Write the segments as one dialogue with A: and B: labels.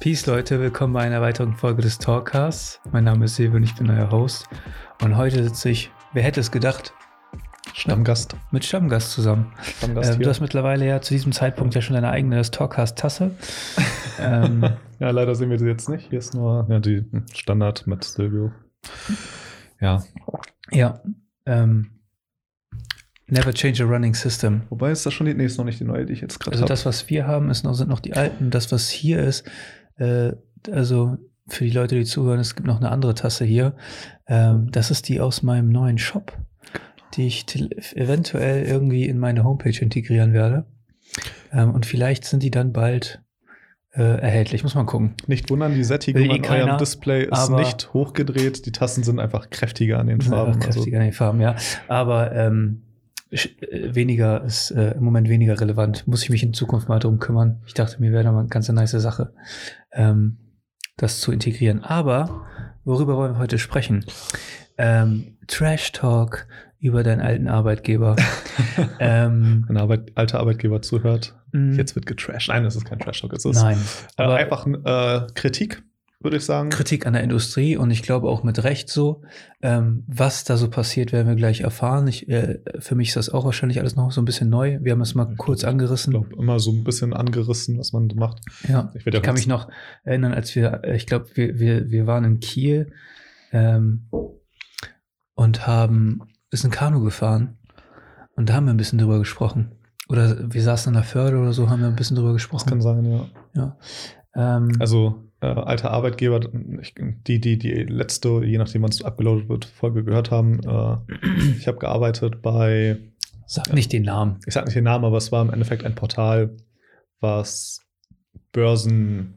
A: Peace Leute, willkommen bei einer weiteren Folge des Talkcasts. Mein Name ist Silvio und ich bin euer Host. Und heute sitze ich, wer hätte es gedacht,
B: Stammgast.
A: mit Stammgast zusammen.
B: Stammgast
A: Ähm, du hast mittlerweile ja zu diesem Zeitpunkt ja schon deine eigene Talkcast-Tasse. ähm,
B: ja, leider sehen wir sie jetzt nicht. Hier ist nur ja, die Standard mit Silvio. Ja,
A: ja, ähm, Never change a running system.
B: wobei ist das schon die, nee, ist noch nicht die neue, die ich jetzt gerade
A: Also
B: habe.
A: das, was wir haben, ist noch, sind noch die alten. Das, was hier ist, äh, also für die Leute, die zuhören, es gibt noch eine andere Tasse hier. Ähm, das ist die aus meinem neuen Shop, die ich eventuell irgendwie in meine Homepage integrieren werde. Ähm, und vielleicht sind die dann bald äh, erhältlich. Muss man gucken.
B: Nicht wundern, die Sättigung
A: eh
B: an
A: keiner,
B: eurem Display ist nicht hochgedreht. Die Tasten sind einfach kräftiger an den Farben. Also,
A: kräftiger in den Farben, ja. Aber ähm, äh, weniger ist äh, im Moment weniger relevant. Muss ich mich in Zukunft mal drum kümmern. Ich dachte, mir wäre da mal eine ganz nice Sache, ähm, das zu integrieren. Aber worüber wollen wir heute sprechen? Ähm, Trash Talk über deinen alten Arbeitgeber. ähm,
B: wenn ein Arbeit, alter Arbeitgeber zuhört,
A: mh,
B: jetzt wird getrashed. Nein, das ist kein Trash-Talk. Es ist
A: nein.
B: äh,
A: Aber
B: einfach äh, Kritik, würde ich sagen.
A: Kritik an der Industrie und ich glaube auch mit Recht so. Ähm, was da so passiert, werden wir gleich erfahren. Ich, äh, für mich ist das auch wahrscheinlich alles noch so ein bisschen neu. Wir haben es mal kurz
B: Ich
A: angerissen.
B: glaube, immer so ein bisschen angerissen, was man macht.
A: Ja,
B: Ich,
A: ich kann mich noch erinnern, als wir, äh, ich glaube, wir, wir, wir waren in Kiel ähm, und haben, ist ein Kanu gefahren und da haben wir ein bisschen drüber gesprochen. Oder wir saßen an der Förde oder so, haben wir ein bisschen drüber
B: Das
A: gesprochen.
B: kann sein, ja.
A: ja. Ähm,
B: Also äh, alter Arbeitgeber, ich, die, die, die letzte, je nachdem wann es abgeloadet wird, Folge gehört haben. Äh, ich habe gearbeitet bei,
A: sag nicht den Namen.
B: ich sag nicht den Namen, aber es war im Endeffekt ein Portal, was Börsen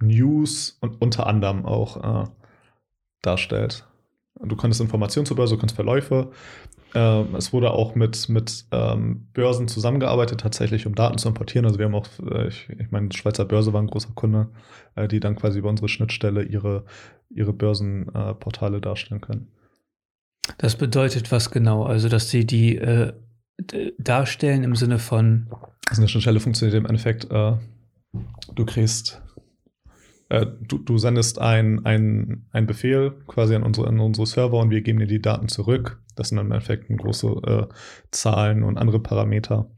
B: News und unter anderem auch äh, darstellt. Du konntest Informationen zur Börse, du konntest Verläufe. Ähm, es wurde auch mit, mit ähm, Börsen zusammengearbeitet, tatsächlich, um Daten zu importieren. Also wir haben auch, äh, ich, ich meine, Schweizer Börse war ein großer Kunde, äh, die dann quasi über unsere Schnittstelle ihre, ihre Börsenportale äh, darstellen können.
A: Das bedeutet was genau? Also, dass sie die äh, darstellen im Sinne von,
B: Also eine Schnittstelle funktioniert im Endeffekt, äh, du kriegst, äh, du, du sendest ein, ein, Befehl quasi an unsere, an unsere Server und wir geben dir die Daten zurück. Das sind im Endeffekt große äh, Zahlen und andere Parameter.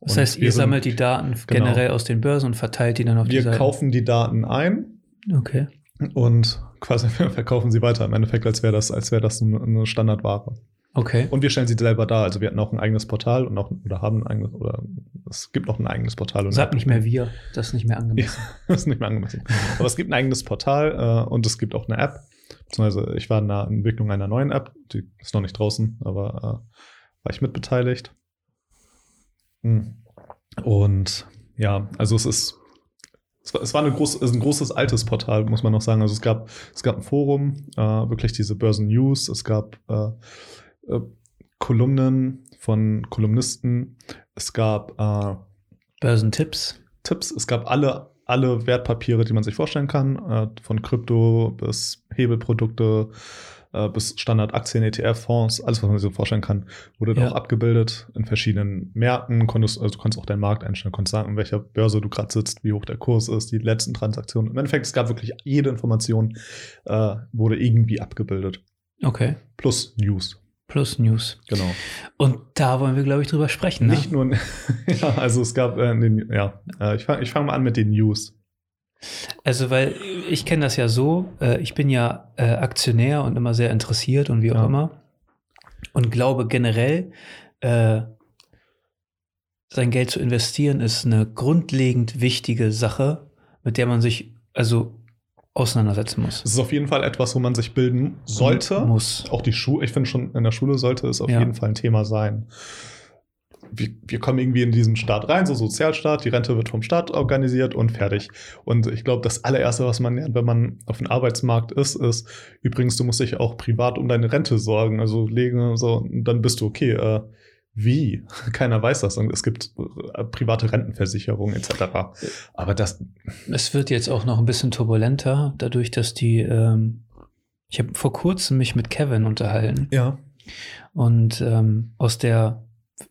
A: das
B: Und
A: heißt,
B: wir
A: ihr
B: sind-
A: sammelt die Daten
B: genau.
A: generell aus den Börsen und verteilt die dann auf die
B: Wir
A: Seiten.
B: kaufen die Daten ein
A: Okay.
B: und quasi verkaufen sie weiter. Im Endeffekt, als wäre das, als wäre das eine Standardware.
A: Okay.
B: Und wir stellen sie selber dar. Also wir hatten auch ein eigenes Portal und auch, oder haben ein eigenes, oder es gibt noch ein eigenes Portal. Und
A: Sag nicht mehr wir, das ist nicht mehr angemessen.
B: das ist nicht mehr angemessen. Aber es gibt ein eigenes Portal äh, und es gibt auch eine App. Beziehungsweise ich war in der Entwicklung einer neuen App, die ist noch nicht draußen, aber äh, war ich mitbeteiligt. Hm. Und ja, also es ist, es war, es war eine groß, es ist ein großes altes Portal, muss man noch sagen. Also es gab, es gab ein Forum, äh, wirklich diese Börsen News, es gab äh, äh, Kolumnen von Kolumnisten, es gab äh,
A: Börsentipps.
B: Tipps. Es gab alle, alle Wertpapiere, die man sich vorstellen kann, äh, von Krypto bis Hebelprodukte äh, bis Standardaktien, ETF-Fonds, alles, was man sich so vorstellen kann, wurde da
A: Ja.
B: auch abgebildet in verschiedenen Märkten. Konntest, also du konntest auch deinen Markt einstellen, konntest sagen, in welcher Börse du gerade sitzt, wie hoch der Kurs ist, die letzten Transaktionen. Im Endeffekt, es gab wirklich jede Information, äh, wurde irgendwie abgebildet.
A: Okay.
B: Plus News.
A: Plus News.
B: Genau.
A: Und da wollen wir, glaube ich, drüber sprechen. Ne?
B: Nicht nur, ja, also es gab, äh, den, ja, äh, ich fange ich fang mal an mit den News.
A: Also, weil ich kenne das ja so, äh, ich bin ja äh, Aktionär und immer sehr interessiert und wie auch
B: Ja.
A: immer. Und glaube generell, äh, sein Geld zu investieren ist eine grundlegend wichtige Sache, mit der man sich also auseinandersetzen muss.
B: Es ist auf jeden Fall etwas, wo man sich bilden sollte.
A: Muss.
B: Auch die Schule, ich finde schon, in der Schule sollte es auf
A: Ja.
B: jeden Fall ein Thema sein. Wir, wir kommen irgendwie in diesen Staat rein, so Sozialstaat, die Rente wird vom Staat organisiert und fertig. Und ich glaube, das allererste, was man lernt, wenn man auf dem Arbeitsmarkt ist, ist, übrigens, du musst dich auch privat um deine Rente sorgen. Also legen so, und dann bist du okay. Äh, wie? Keiner weiß das. Und es gibt äh, private Rentenversicherungen etc. Aber das,
A: Es wird jetzt auch noch ein bisschen turbulenter, dadurch, dass die, ähm, ich habe vor kurzem mich mit Kevin unterhalten
B: ja,
A: und ähm, aus der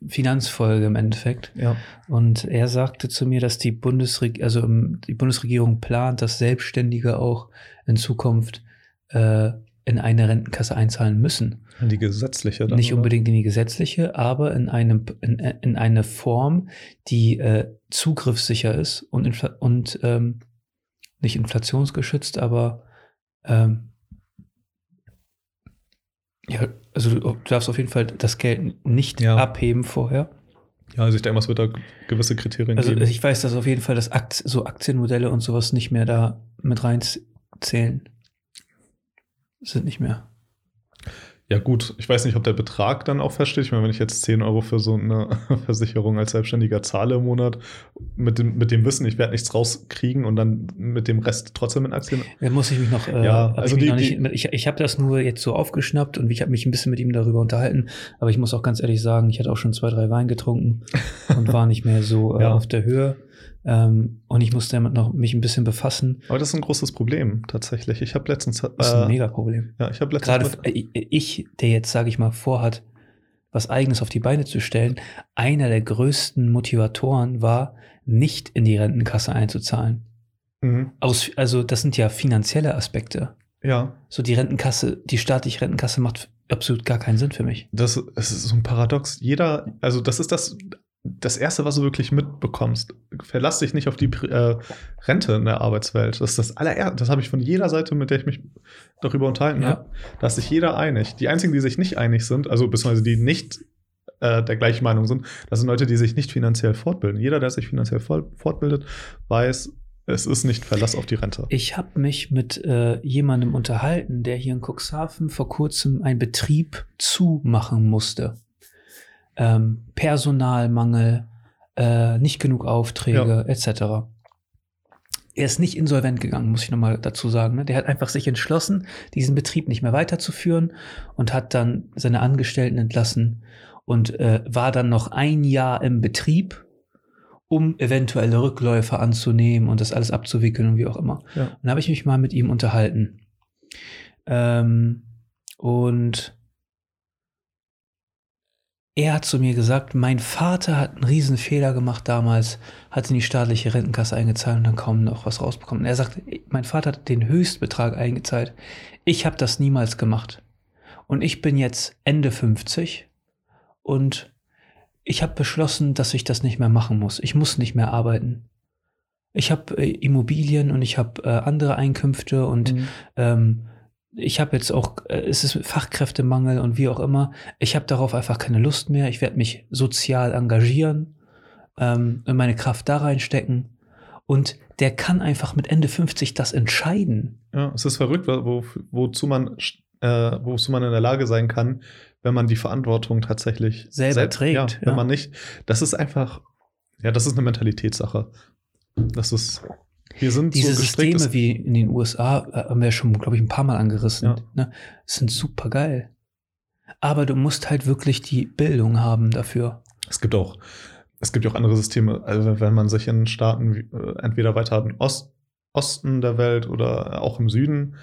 A: Finanzfolge im Endeffekt.
B: Ja.
A: Und er sagte zu mir, dass die, Bundesreg also, ähm, die Bundesregierung plant, dass Selbstständige auch in Zukunft äh, in eine Rentenkasse einzahlen müssen.
B: In die gesetzliche dann.
A: Nicht
B: oder?
A: unbedingt in die gesetzliche, aber in, einem, in, in eine Form, die äh, zugriffssicher ist und, infla und ähm, nicht inflationsgeschützt, aber ähm, ja, also du, darfst auf jeden Fall das Geld nicht
B: Ja.
A: abheben vorher.
B: Ja, also ich denke es wird da gewisse Kriterien
A: Also
B: geben.
A: ich weiß, dass auf jeden Fall das Akt, so Aktienmodelle und sowas nicht mehr da mit reinzählen. Sind nicht mehr.
B: Ja, gut, ich weiß nicht, ob der Betrag dann auch feststeht. Ich meine, wenn ich jetzt 10 Euro für so eine Versicherung als Selbstständiger zahle im Monat, mit dem, mit dem Wissen, ich werde nichts rauskriegen und dann mit dem Rest trotzdem in Aktien.
A: Da muss ich mich noch, äh,
B: Ja, also
A: ich,
B: die-
A: nicht, ich, ich habe das nur jetzt so aufgeschnappt und ich habe mich ein bisschen mit ihm darüber unterhalten, aber ich muss auch ganz ehrlich sagen, ich hatte auch schon zwei, drei Wein getrunken und war nicht mehr so äh,
B: Ja.
A: auf der Höhe. Ähm, und ich musste damit noch mich ein bisschen befassen.
B: Aber das ist ein großes Problem, tatsächlich. Ich habe letztens.
A: Das ist ein
B: äh,
A: Megaproblem.
B: Ja, ich habe letztens.
A: Gerade äh, ich, der jetzt, sage ich mal, vorhat, was Eigenes auf die Beine zu stellen, einer der größten Motivatoren war, nicht in die Rentenkasse einzuzahlen.
B: Mhm.
A: Aus, also das sind ja finanzielle Aspekte.
B: Ja,
A: So die Rentenkasse, die staatliche Rentenkasse macht absolut gar keinen Sinn für mich.
B: das, ist so ein Paradox. Jeder, also das ist das, das Erste, was du wirklich mitbekommst. Verlass dich nicht auf die äh, Rente in der Arbeitswelt. Das ist das allererste. Das habe ich von jeder Seite, mit der ich mich darüber unterhalten
A: Ja.
B: habe. Da ist sich jeder einig. Die einzigen, die sich nicht einig sind, also beziehungsweise die nicht äh, der gleichen Meinung sind, das sind Leute, die sich nicht finanziell fortbilden. Jeder, der sich finanziell fort- fortbildet, weiß, es ist nicht Verlass auf die Rente.
A: Ich habe mich mit äh, jemandem unterhalten, der hier in Cuxhaven vor kurzem einen Betrieb zumachen musste. Ähm, Personalmangel, äh, nicht genug Aufträge,
B: Ja.
A: etc. Er ist nicht insolvent gegangen, muss ich nochmal dazu sagen. Ne? Der hat einfach sich entschlossen, diesen Betrieb nicht mehr weiterzuführen und hat dann seine Angestellten entlassen und äh, war dann noch ein Jahr im Betrieb, um eventuelle Rückläufe anzunehmen und das alles abzuwickeln und wie auch immer.
B: Ja.
A: Und da habe ich mich mal mit ihm unterhalten. Ähm, und er hat zu mir gesagt, mein Vater hat einen riesen Fehler gemacht damals, hat in die staatliche Rentenkasse eingezahlt und dann kaum noch was rausbekommen. Und er sagt, mein Vater hat den Höchstbetrag eingezahlt. Ich habe das niemals gemacht. Und ich bin jetzt Ende 50 und ich habe beschlossen, dass ich das nicht mehr machen muss. Ich muss nicht mehr arbeiten. Ich habe äh, Immobilien und ich habe äh, andere Einkünfte und
B: Mhm.
A: ähm, ich habe jetzt auch, äh, es ist Fachkräftemangel und wie auch immer. Ich habe darauf einfach keine Lust mehr. Ich werde mich sozial engagieren ähm, und meine Kraft da reinstecken. Und der kann einfach mit Ende 50 das entscheiden.
B: Ja, es ist verrückt, wo, wozu, man, äh, wozu man in der Lage sein kann, wenn man die Verantwortung tatsächlich
A: Selber
B: selbst-
A: trägt,
B: Ja, wenn
A: ja.
B: man nicht, das ist einfach, ja, das ist eine Mentalitätssache. Das ist, wir sind
A: Diese
B: so gestrickt,
A: Systeme wie in den USA äh, haben wir schon, glaube ich, ein paar Mal angerissen.
B: Ja.
A: Ne? Sind super geil. Aber du musst halt wirklich die Bildung haben dafür.
B: Es gibt auch, es gibt ja auch andere Systeme. Also wenn man sich in Staaten wie, äh, entweder weiter im Ost, Osten der Welt oder auch im Süden,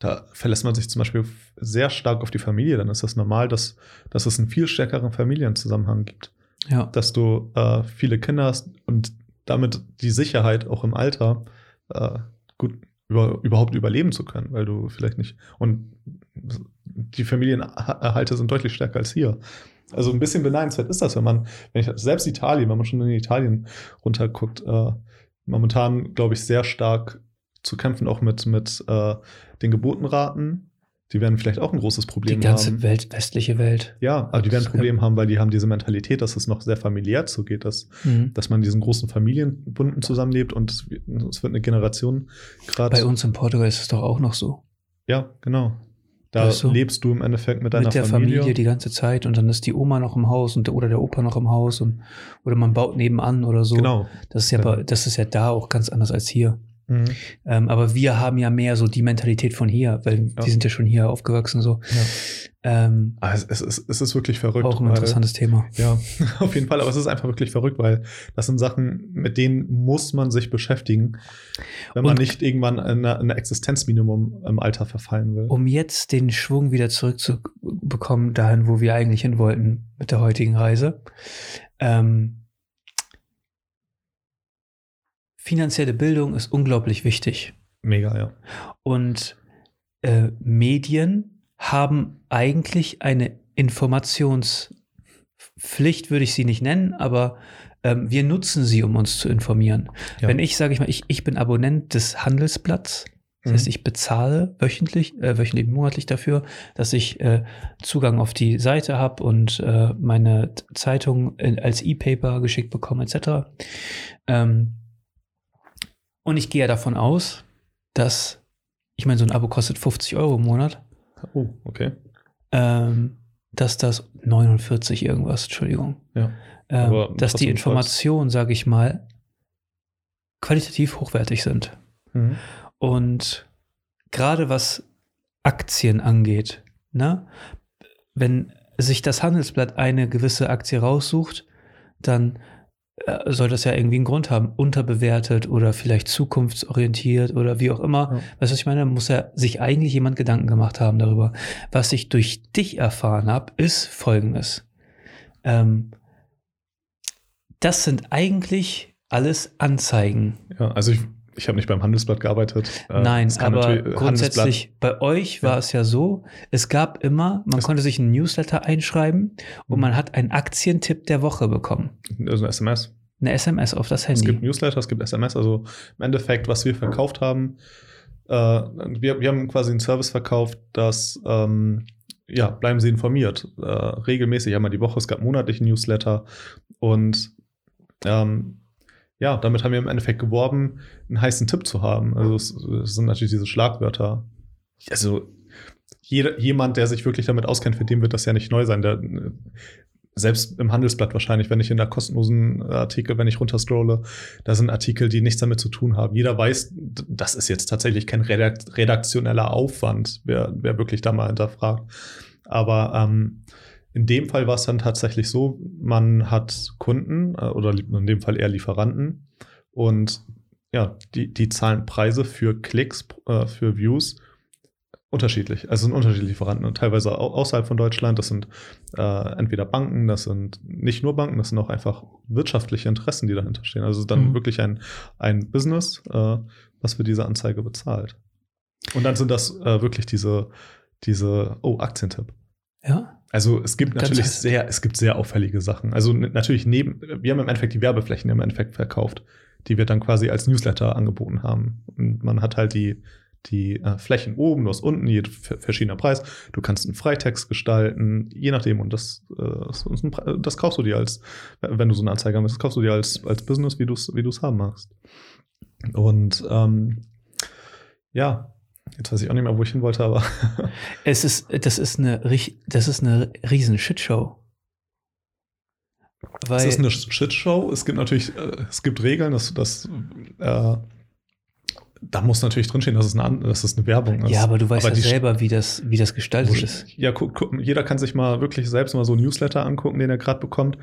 B: da verlässt man sich zum Beispiel sehr stark auf die Familie. Dann ist das normal, dass, dass es einen viel stärkeren Familienzusammenhang gibt.
A: Ja.
B: Dass du äh, viele Kinder hast und damit die Sicherheit auch im Alter äh, gut über, überhaupt überleben zu können, weil du vielleicht nicht. Und die Familienerhalte sind deutlich stärker als hier. Also ein bisschen beneidenswert ist das, wenn man, wenn ich selbst Italien, wenn man schon in Italien runterguckt, äh, momentan, glaube ich, sehr stark zu kämpfen, auch mit, mit äh, den Geburtenraten. Die werden vielleicht auch ein großes
A: Die
B: Problem
A: ganze
B: haben.
A: Welt, westliche Welt.
B: Ja, aber die werden ein Problem haben, weil die haben diese Mentalität, dass es noch sehr familiär zugeht, dass,
A: Mhm.
B: dass man in diesen großen Familienbunden zusammenlebt und es, wird- es wird eine Generation gerade.
A: Bei uns in Portugal ist es doch auch noch so.
B: Ja, genau. Da
A: du?
B: lebst du im Endeffekt mit deiner
A: Mit der
B: Familie.
A: Familie. die ganze Zeit und dann ist die Oma noch im Haus und der, oder der Opa noch im Haus und oder man baut nebenan oder so.
B: Genau.
A: Das ist ja,
B: Ja.
A: das ist ja da auch ganz anders als hier. Mhm. Ähm, aber wir haben ja mehr so die Mentalität von hier, weil ja. wir sind ja schon hier aufgewachsen so.
B: Ja. Ähm, ah, es, es, ist, es ist wirklich verrückt.
A: Auch ein weil, interessantes Thema.
B: Ja, auf jeden Fall. Aber es ist einfach wirklich verrückt, weil das sind Sachen, mit denen muss man sich beschäftigen, wenn man nicht irgendwann in ein Existenzminimum im Alter verfallen will.
A: Um jetzt den Schwung wieder zurückzubekommen, dahin, wo wir eigentlich hin wollten mit der heutigen Reise. Ähm, finanzielle Bildung ist unglaublich wichtig.
B: Mega, ja.
A: Und äh, Medien haben eigentlich eine Informationspflicht, würde ich sie nicht nennen, aber ähm, wir nutzen sie, um uns zu informieren. Ja. Wenn ich, sage ich mal, ich, ich bin Abonnent des Handelsblatts, das heißt, mhm. ich bezahle wöchentlich, äh, wöchentlich, monatlich dafür, dass ich äh, Zugang auf die Seite habe und äh, meine Zeitung in, als E-Paper geschickt bekomme, etc. Ähm, und ich gehe ja davon aus, dass, ich meine, so ein Abo kostet 50 Euro im Monat.
B: Oh, okay.
A: Ähm, dass das 49 irgendwas, Entschuldigung.
B: Ja.
A: Ähm, dass die Informationen, sage ich mal, qualitativ hochwertig sind. Mhm. Und gerade was Aktien angeht, ne, wenn sich das Handelsblatt eine gewisse Aktie raussucht, dann soll das ja irgendwie einen Grund haben, unterbewertet oder vielleicht zukunftsorientiert oder wie auch immer. Ja. Weißt du, was ich meine? Muss ja sich eigentlich jemand Gedanken gemacht haben darüber. Was ich durch dich erfahren habe, ist folgendes. Ähm, das sind eigentlich alles Anzeigen.
B: Ja, also ich, ich habe nicht beim Handelsblatt gearbeitet.
A: Äh, Nein, aber grundsätzlich bei euch war ja. es ja so, es gab immer, man das konnte sich einen Newsletter einschreiben und mhm. man hat einen Aktientipp der Woche bekommen.
B: Also eine SMS.
A: Eine SMS auf das Handy.
B: Es gibt Newsletter, es gibt SMS, also im Endeffekt, was wir verkauft haben, äh, wir, wir haben quasi einen Service verkauft, dass ähm, ja, bleiben Sie informiert. Äh, regelmäßig einmal die Woche, es gab monatliche Newsletter und ähm, ja, damit haben wir im Endeffekt geworben, einen heißen Tipp zu haben. Also es, es sind natürlich diese Schlagwörter. Also jeder, jemand, der sich wirklich damit auskennt, für den wird das ja nicht neu sein. Der, selbst im Handelsblatt wahrscheinlich, wenn ich in der kostenlosen Artikel, wenn ich runterscrolle, da sind Artikel, die nichts damit zu tun haben. Jeder weiß, das ist jetzt tatsächlich kein redaktioneller Aufwand, wer, wer wirklich da mal hinterfragt. Aber ähm, in dem Fall war es dann tatsächlich so, man hat Kunden äh, oder in dem Fall eher Lieferanten und ja, die, die zahlen Preise für Klicks, äh, für Views unterschiedlich. Also sind unterschiedliche Lieferanten und teilweise außerhalb von Deutschland. Das sind äh, entweder Banken, das sind nicht nur Banken, das sind auch einfach wirtschaftliche Interessen, die dahinter stehen. Also dann mhm. wirklich ein, ein Business, äh, was für diese Anzeige bezahlt. Und dann sind das äh, wirklich diese, diese, oh, Aktientipp.
A: Ja.
B: Also es gibt natürlich sehr, es gibt sehr auffällige Sachen. Also natürlich neben, wir haben im Endeffekt die Werbeflächen im Endeffekt verkauft, die wir dann quasi als Newsletter angeboten haben. Und man hat halt die, die äh, Flächen oben, du hast unten, je verschiedener Preis. Du kannst einen Freitext gestalten, je nachdem. Und das, äh, das kaufst du dir als, wenn du so eine Anzeige hast, das kaufst du dir als, als Business, wie du es wie haben magst. Und ähm, ja, Jetzt weiß ich auch nicht mehr, wo ich hin wollte, aber.
A: es ist, das ist eine, das ist eine riesen Shitshow.
B: Weil es ist eine Shitshow. Es gibt natürlich, äh, es gibt Regeln, dass, dass äh, da muss natürlich drinstehen, dass es eine, dass es eine Werbung ist.
A: Ja, aber du weißt aber ja selber, wie das, wie das gestaltet ist.
B: Ja, guck, guck, jeder kann sich mal wirklich selbst mal so ein Newsletter angucken, den er gerade bekommt.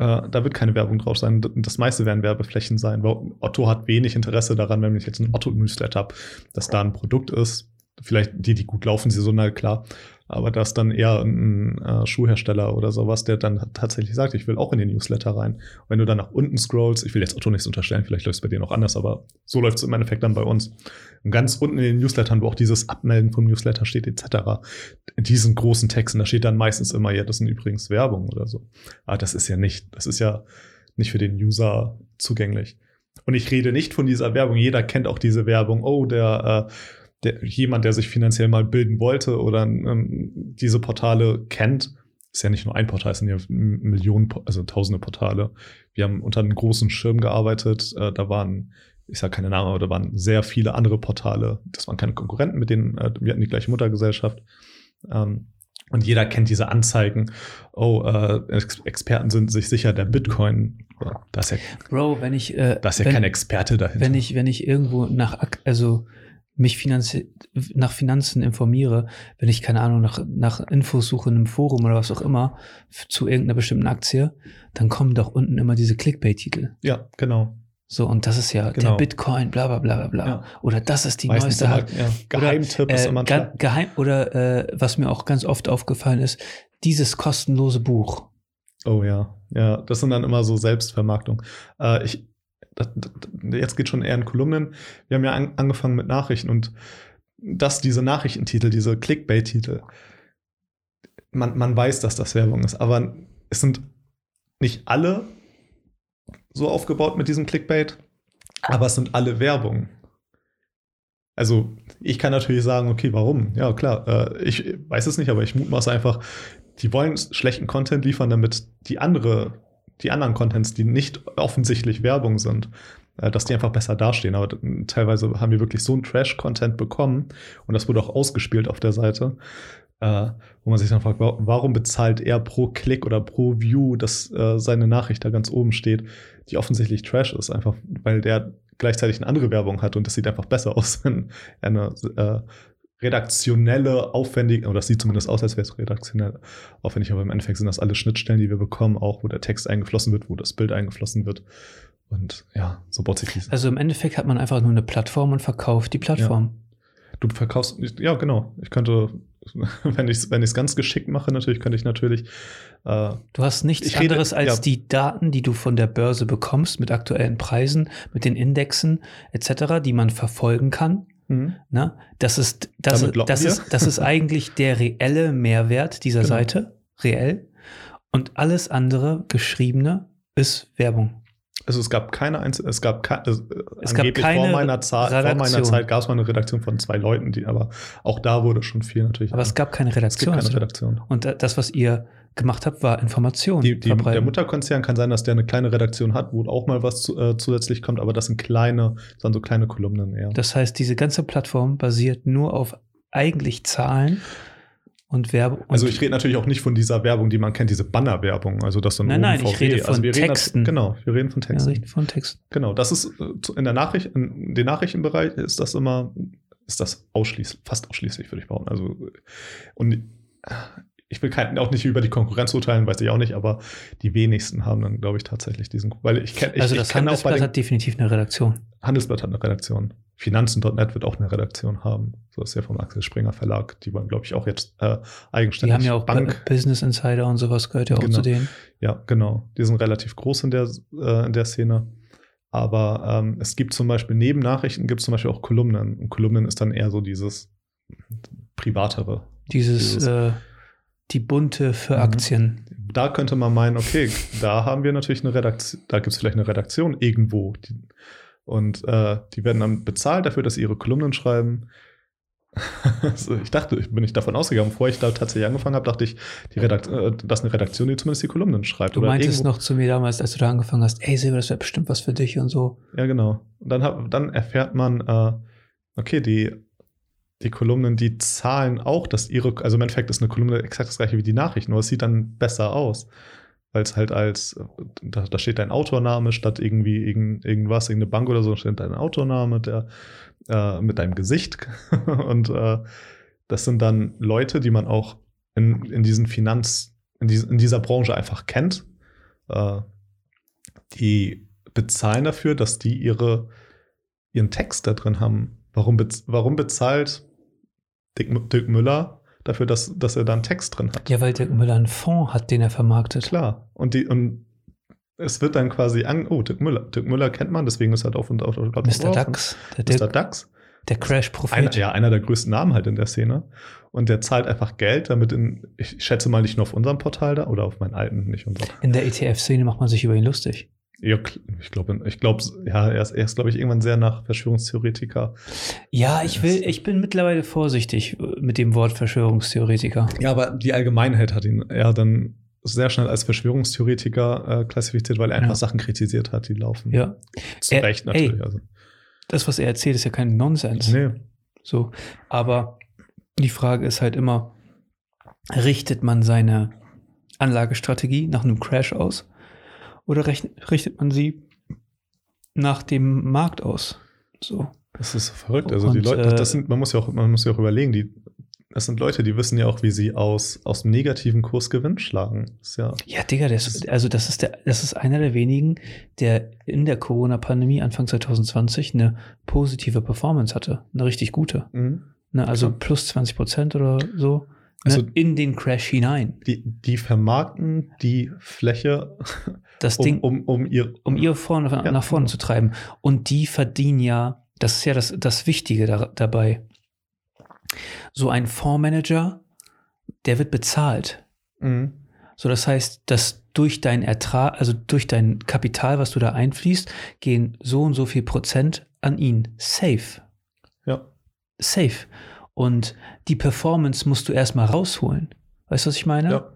B: Äh, da wird keine Werbung drauf sein. Das meiste werden Werbeflächen sein. Weil Otto hat wenig Interesse daran, wenn ich jetzt ein Otto-Newsletter habe, dass da ein Produkt ist. Vielleicht die, die gut laufen, saisonal, klar aber dass dann eher ein äh, Schuhhersteller oder sowas, der dann tatsächlich sagt, ich will auch in den Newsletter rein. Wenn du dann nach unten scrollst, ich will jetzt Otto nichts unterstellen, vielleicht läuft es bei dir noch anders, aber so läuft es im Endeffekt dann bei uns. Und ganz unten in den Newslettern, wo auch dieses Abmelden vom Newsletter steht, etc., in diesen großen Texten, da steht dann meistens immer, ja, das sind übrigens Werbung oder so. Aber das ist ja nicht, das ist ja nicht für den User zugänglich. Und ich rede nicht von dieser Werbung. Jeder kennt auch diese Werbung. Oh, der äh, der, jemand, der sich finanziell mal bilden wollte oder ähm, diese Portale kennt, ist ja nicht nur ein Portal, es sind ja Millionen, also tausende Portale. Wir haben unter einem großen Schirm gearbeitet, äh, da waren, ich sage keine Namen, aber da waren sehr viele andere Portale. Das waren keine Konkurrenten, mit denen äh, wir hatten die gleiche Muttergesellschaft. Ähm, Und jeder kennt diese Anzeigen. Oh, äh, Ex Experten sind sich sicher, der Bitcoin, das ist ja,
A: Bro, wenn ich, äh,
B: das ist ja
A: wenn,
B: kein Experte dahinter.
A: wenn ich, wenn ich irgendwo nach, also mich finanzi nach Finanzen informiere, wenn ich keine Ahnung nach, nach Infos suche in einem Forum oder was auch immer zu irgendeiner bestimmten Aktie, dann kommen doch unten immer diese Clickbait-Titel.
B: ja, genau.
A: So, und das ist ja
B: Genau.
A: der Bitcoin, bla bla bla bla bla.
B: Ja.
A: Oder das ist die
B: Meistens
A: neueste
B: immer, ja, Geheimtipp ist
A: Äh,
B: immer Schlag.
A: geheim oder äh, was mir auch ganz oft aufgefallen ist, dieses kostenlose Buch.
B: Oh ja, ja, das sind dann immer so Selbstvermarktung. Äh, ich, jetzt geht schon eher in Kolumnen. Wir haben ja an, angefangen mit Nachrichten und dass diese Nachrichtentitel, diese Clickbait-Titel, man, man weiß, dass das Werbung ist, aber es sind nicht alle so aufgebaut mit diesem Clickbait, aber es sind alle Werbung. Also ich kann natürlich sagen, okay, warum? Ja, klar, äh, ich weiß es nicht, aber ich mutmaße einfach, die wollen schlechten Content liefern, damit die andere, die anderen Contents, die nicht offensichtlich Werbung sind, äh, dass die einfach besser dastehen. Aber teilweise haben wir wirklich so einen Trash-Content bekommen und das wurde auch ausgespielt auf der Seite, äh, wo man sich dann fragt, wa- warum bezahlt er pro Klick oder pro View, dass äh, seine Nachricht da ganz oben steht, die offensichtlich Trash ist, einfach weil der gleichzeitig eine andere Werbung hat und das sieht einfach besser aus, wenn er eine äh, redaktionelle, aufwendig, oder das sieht zumindest aus, als wäre es redaktionell aufwendig, aber im Endeffekt sind das alle Schnittstellen, die wir bekommen, auch wo der Text eingeflossen wird, wo das Bild eingeflossen wird. Und ja, so baut sich dieses.
A: Also im Endeffekt hat man einfach nur eine Plattform und verkauft die Plattform.
B: Du verkaufst, ja, genau. Ich könnte, wenn ich es wenn ich's ganz geschickt mache, natürlich, könnte ich natürlich. Äh,
A: Du hast nichts
B: Ich rede-
A: anderes als
B: ja.
A: die Daten, die du von der Börse bekommst, mit aktuellen Preisen, mit den Indexen etc., die man verfolgen kann. Ne? Das ist, das,
B: locken
A: das, ist, das ist eigentlich der reelle Mehrwert dieser
B: Genau.
A: Seite, reell. Und alles andere, geschriebene, ist Werbung.
B: Also es gab keine einzige, es gab, ke also,
A: Es gab keine
B: vor meiner, Zahl, vor meiner
A: Redaktion.
B: Zeit gab es mal eine Redaktion von zwei Leuten, die, aber auch da wurde schon viel natürlich.
A: Aber es gab keine
B: es gibt
A: Redaktion.
B: keine Redaktion.
A: Und da- das, was ihr gemacht habt, war Information.
B: Die, die, der. Mutterkonzern kann sein, dass der eine kleine Redaktion hat, wo auch mal was zu, äh, zusätzlich kommt, aber das sind kleine, das sind so kleine Kolumnen eher.
A: Das heißt, diese ganze Plattform basiert nur auf eigentlich Zahlen und Werbung.
B: also ich rede natürlich auch nicht von dieser Werbung, die man kennt, diese Bannerwerbung, also das so ein
A: Nein, nein,
B: OMVG.
A: ich rede von
B: also reden
A: Texten.
B: genau, wir reden von
A: ja,
B: Texten.
A: richtig, von Text.
B: Genau, das ist äh, in der Nachricht, in den Nachrichtenbereich ist das immer, ist das ausschließlich, fast ausschließlich, würde ich behaupten. Also, und ich will kein, auch nicht über die Konkurrenz urteilen, weiß ich auch nicht, aber die wenigsten haben dann, glaube ich, tatsächlich diesen, weil ich kenne, ich,
A: also
B: ich
A: das
B: bei
A: Handelsblatt
B: den,
A: hat definitiv eine Redaktion.
B: Handelsblatt hat eine Redaktion. Finanzen.net wird auch eine Redaktion haben. So ist ja vom Axel Springer Verlag. Die wollen, glaube ich, auch jetzt äh,
A: Die
B: eigenständig.
A: haben ja auch
B: Bank.
A: Bu- Business Insider und sowas gehört ja auch
B: Genau.
A: zu denen.
B: Ja, genau. Die sind relativ groß in der, äh, in der Szene. Aber ähm, es gibt zum Beispiel, neben Nachrichten gibt es zum Beispiel auch Kolumnen. Und Kolumnen ist dann eher so dieses privatere.
A: Dieses,
B: Dieses-
A: äh, die bunte für
B: Mhm.
A: Aktien.
B: Da könnte man meinen, okay, da haben wir natürlich eine Redaktion, da gibt es vielleicht eine Redaktion irgendwo. Die, und äh, die werden dann bezahlt dafür, dass sie ihre Kolumnen schreiben. also ich dachte, ich bin nicht davon ausgegangen, bevor ich da tatsächlich angefangen habe, dachte ich, die Redakt äh, das ist eine Redaktion, die zumindest die Kolumnen schreibt.
A: Du meintest noch zu mir damals, als du da angefangen hast, ey Silber, das wäre bestimmt was für dich und so.
B: Ja, genau. Und dann, hab, dann erfährt man, äh, okay, die, die Kolumnen, die zahlen auch, dass ihre, also im Endeffekt ist eine Kolumne exakt das gleiche wie die Nachrichten, nur es sieht dann besser aus. Weil es halt als, da, da steht dein Autorname statt irgendwie irgend, irgendwas, irgendeine Bank oder so, steht dein Autorname der, äh, mit deinem Gesicht. Und äh, das sind dann Leute, die man auch in, in diesen Finanz, in, dies, in dieser Branche einfach kennt. Äh, die bezahlen dafür, dass die ihre, ihren Text da drin haben. Warum, bez warum bezahlt Dick, Mü- Dirk Müller dafür, dass, dass er da einen Text drin hat?
A: Ja, weil Dirk Müller einen Fonds hat, den er vermarktet.
B: Klar. Und, die, und es wird dann quasi an, oh, Dirk Müller. Dirk Müller kennt man, deswegen ist er auf und auf. auf
A: Mr. Dax, der,
B: Mr.
A: Dirk,
B: Dax.
A: der Crash-Prophet.
B: Einer, ja, einer der größten Namen halt in der Szene. Und der zahlt einfach Geld, damit in, ich schätze mal nicht nur auf unserem Portal da oder auf meinen alten, nicht unserem.
A: In der ETF-Szene macht man sich über ihn lustig.
B: Ja, ich glaube, ich glaube, ja, er ist, er ist glaube ich, irgendwann sehr nach Verschwörungstheoretiker.
A: Ja, ich will, ich bin mittlerweile vorsichtig äh, mit dem Wort Verschwörungstheoretiker.
B: Ja, aber die Allgemeinheit hat ihn ja dann sehr schnell als Verschwörungstheoretiker äh, klassifiziert, weil er
A: Ja.
B: einfach Sachen kritisiert hat, die laufen.
A: Ja.
B: Zu
A: Er-
B: Recht natürlich.
A: ey.
B: also.
A: Das, was er erzählt, ist ja kein Nonsens.
B: Nee.
A: So. Aber die Frage ist halt immer, richtet man seine Anlagestrategie nach einem Crash aus oder rechnet, richtet man sie nach dem Markt aus? So.
B: Das ist verrückt. Also die
A: Und,
B: Leute, das
A: äh,
B: sind, man muss ja auch, man muss ja auch überlegen, die, das sind Leute, die wissen ja auch, wie sie aus, aus dem negativen Kurs Gewinn schlagen. Das ja,
A: Ja, Digga, das, also das ist der, das ist einer der wenigen, der in der Corona-Pandemie Anfang 2020 eine positive Performance hatte, eine richtig gute.
B: mhm.
A: Ne, also
B: Klar.
A: plus 20 Prozent oder so.
B: Also-
A: ne, in den Crash hinein.
B: die, die vermarkten die Fläche,
A: Das
B: um,
A: Ding,
B: um, um ihr,
A: um ihr vorne,
B: Ja,
A: nach vorne
B: genau.
A: zu treiben. Und die verdienen ja, das ist ja das, das Wichtige da, dabei. So ein Fondsmanager, der wird bezahlt.
B: Mhm.
A: So, das heißt, dass durch dein Ertrag, also durch dein Kapital, was du da einfließt, gehen so und so viel Prozent an ihn. Safe.
B: Ja.
A: Safe. Und die Performance musst du erstmal rausholen. Weißt du, was ich meine?
B: Ja.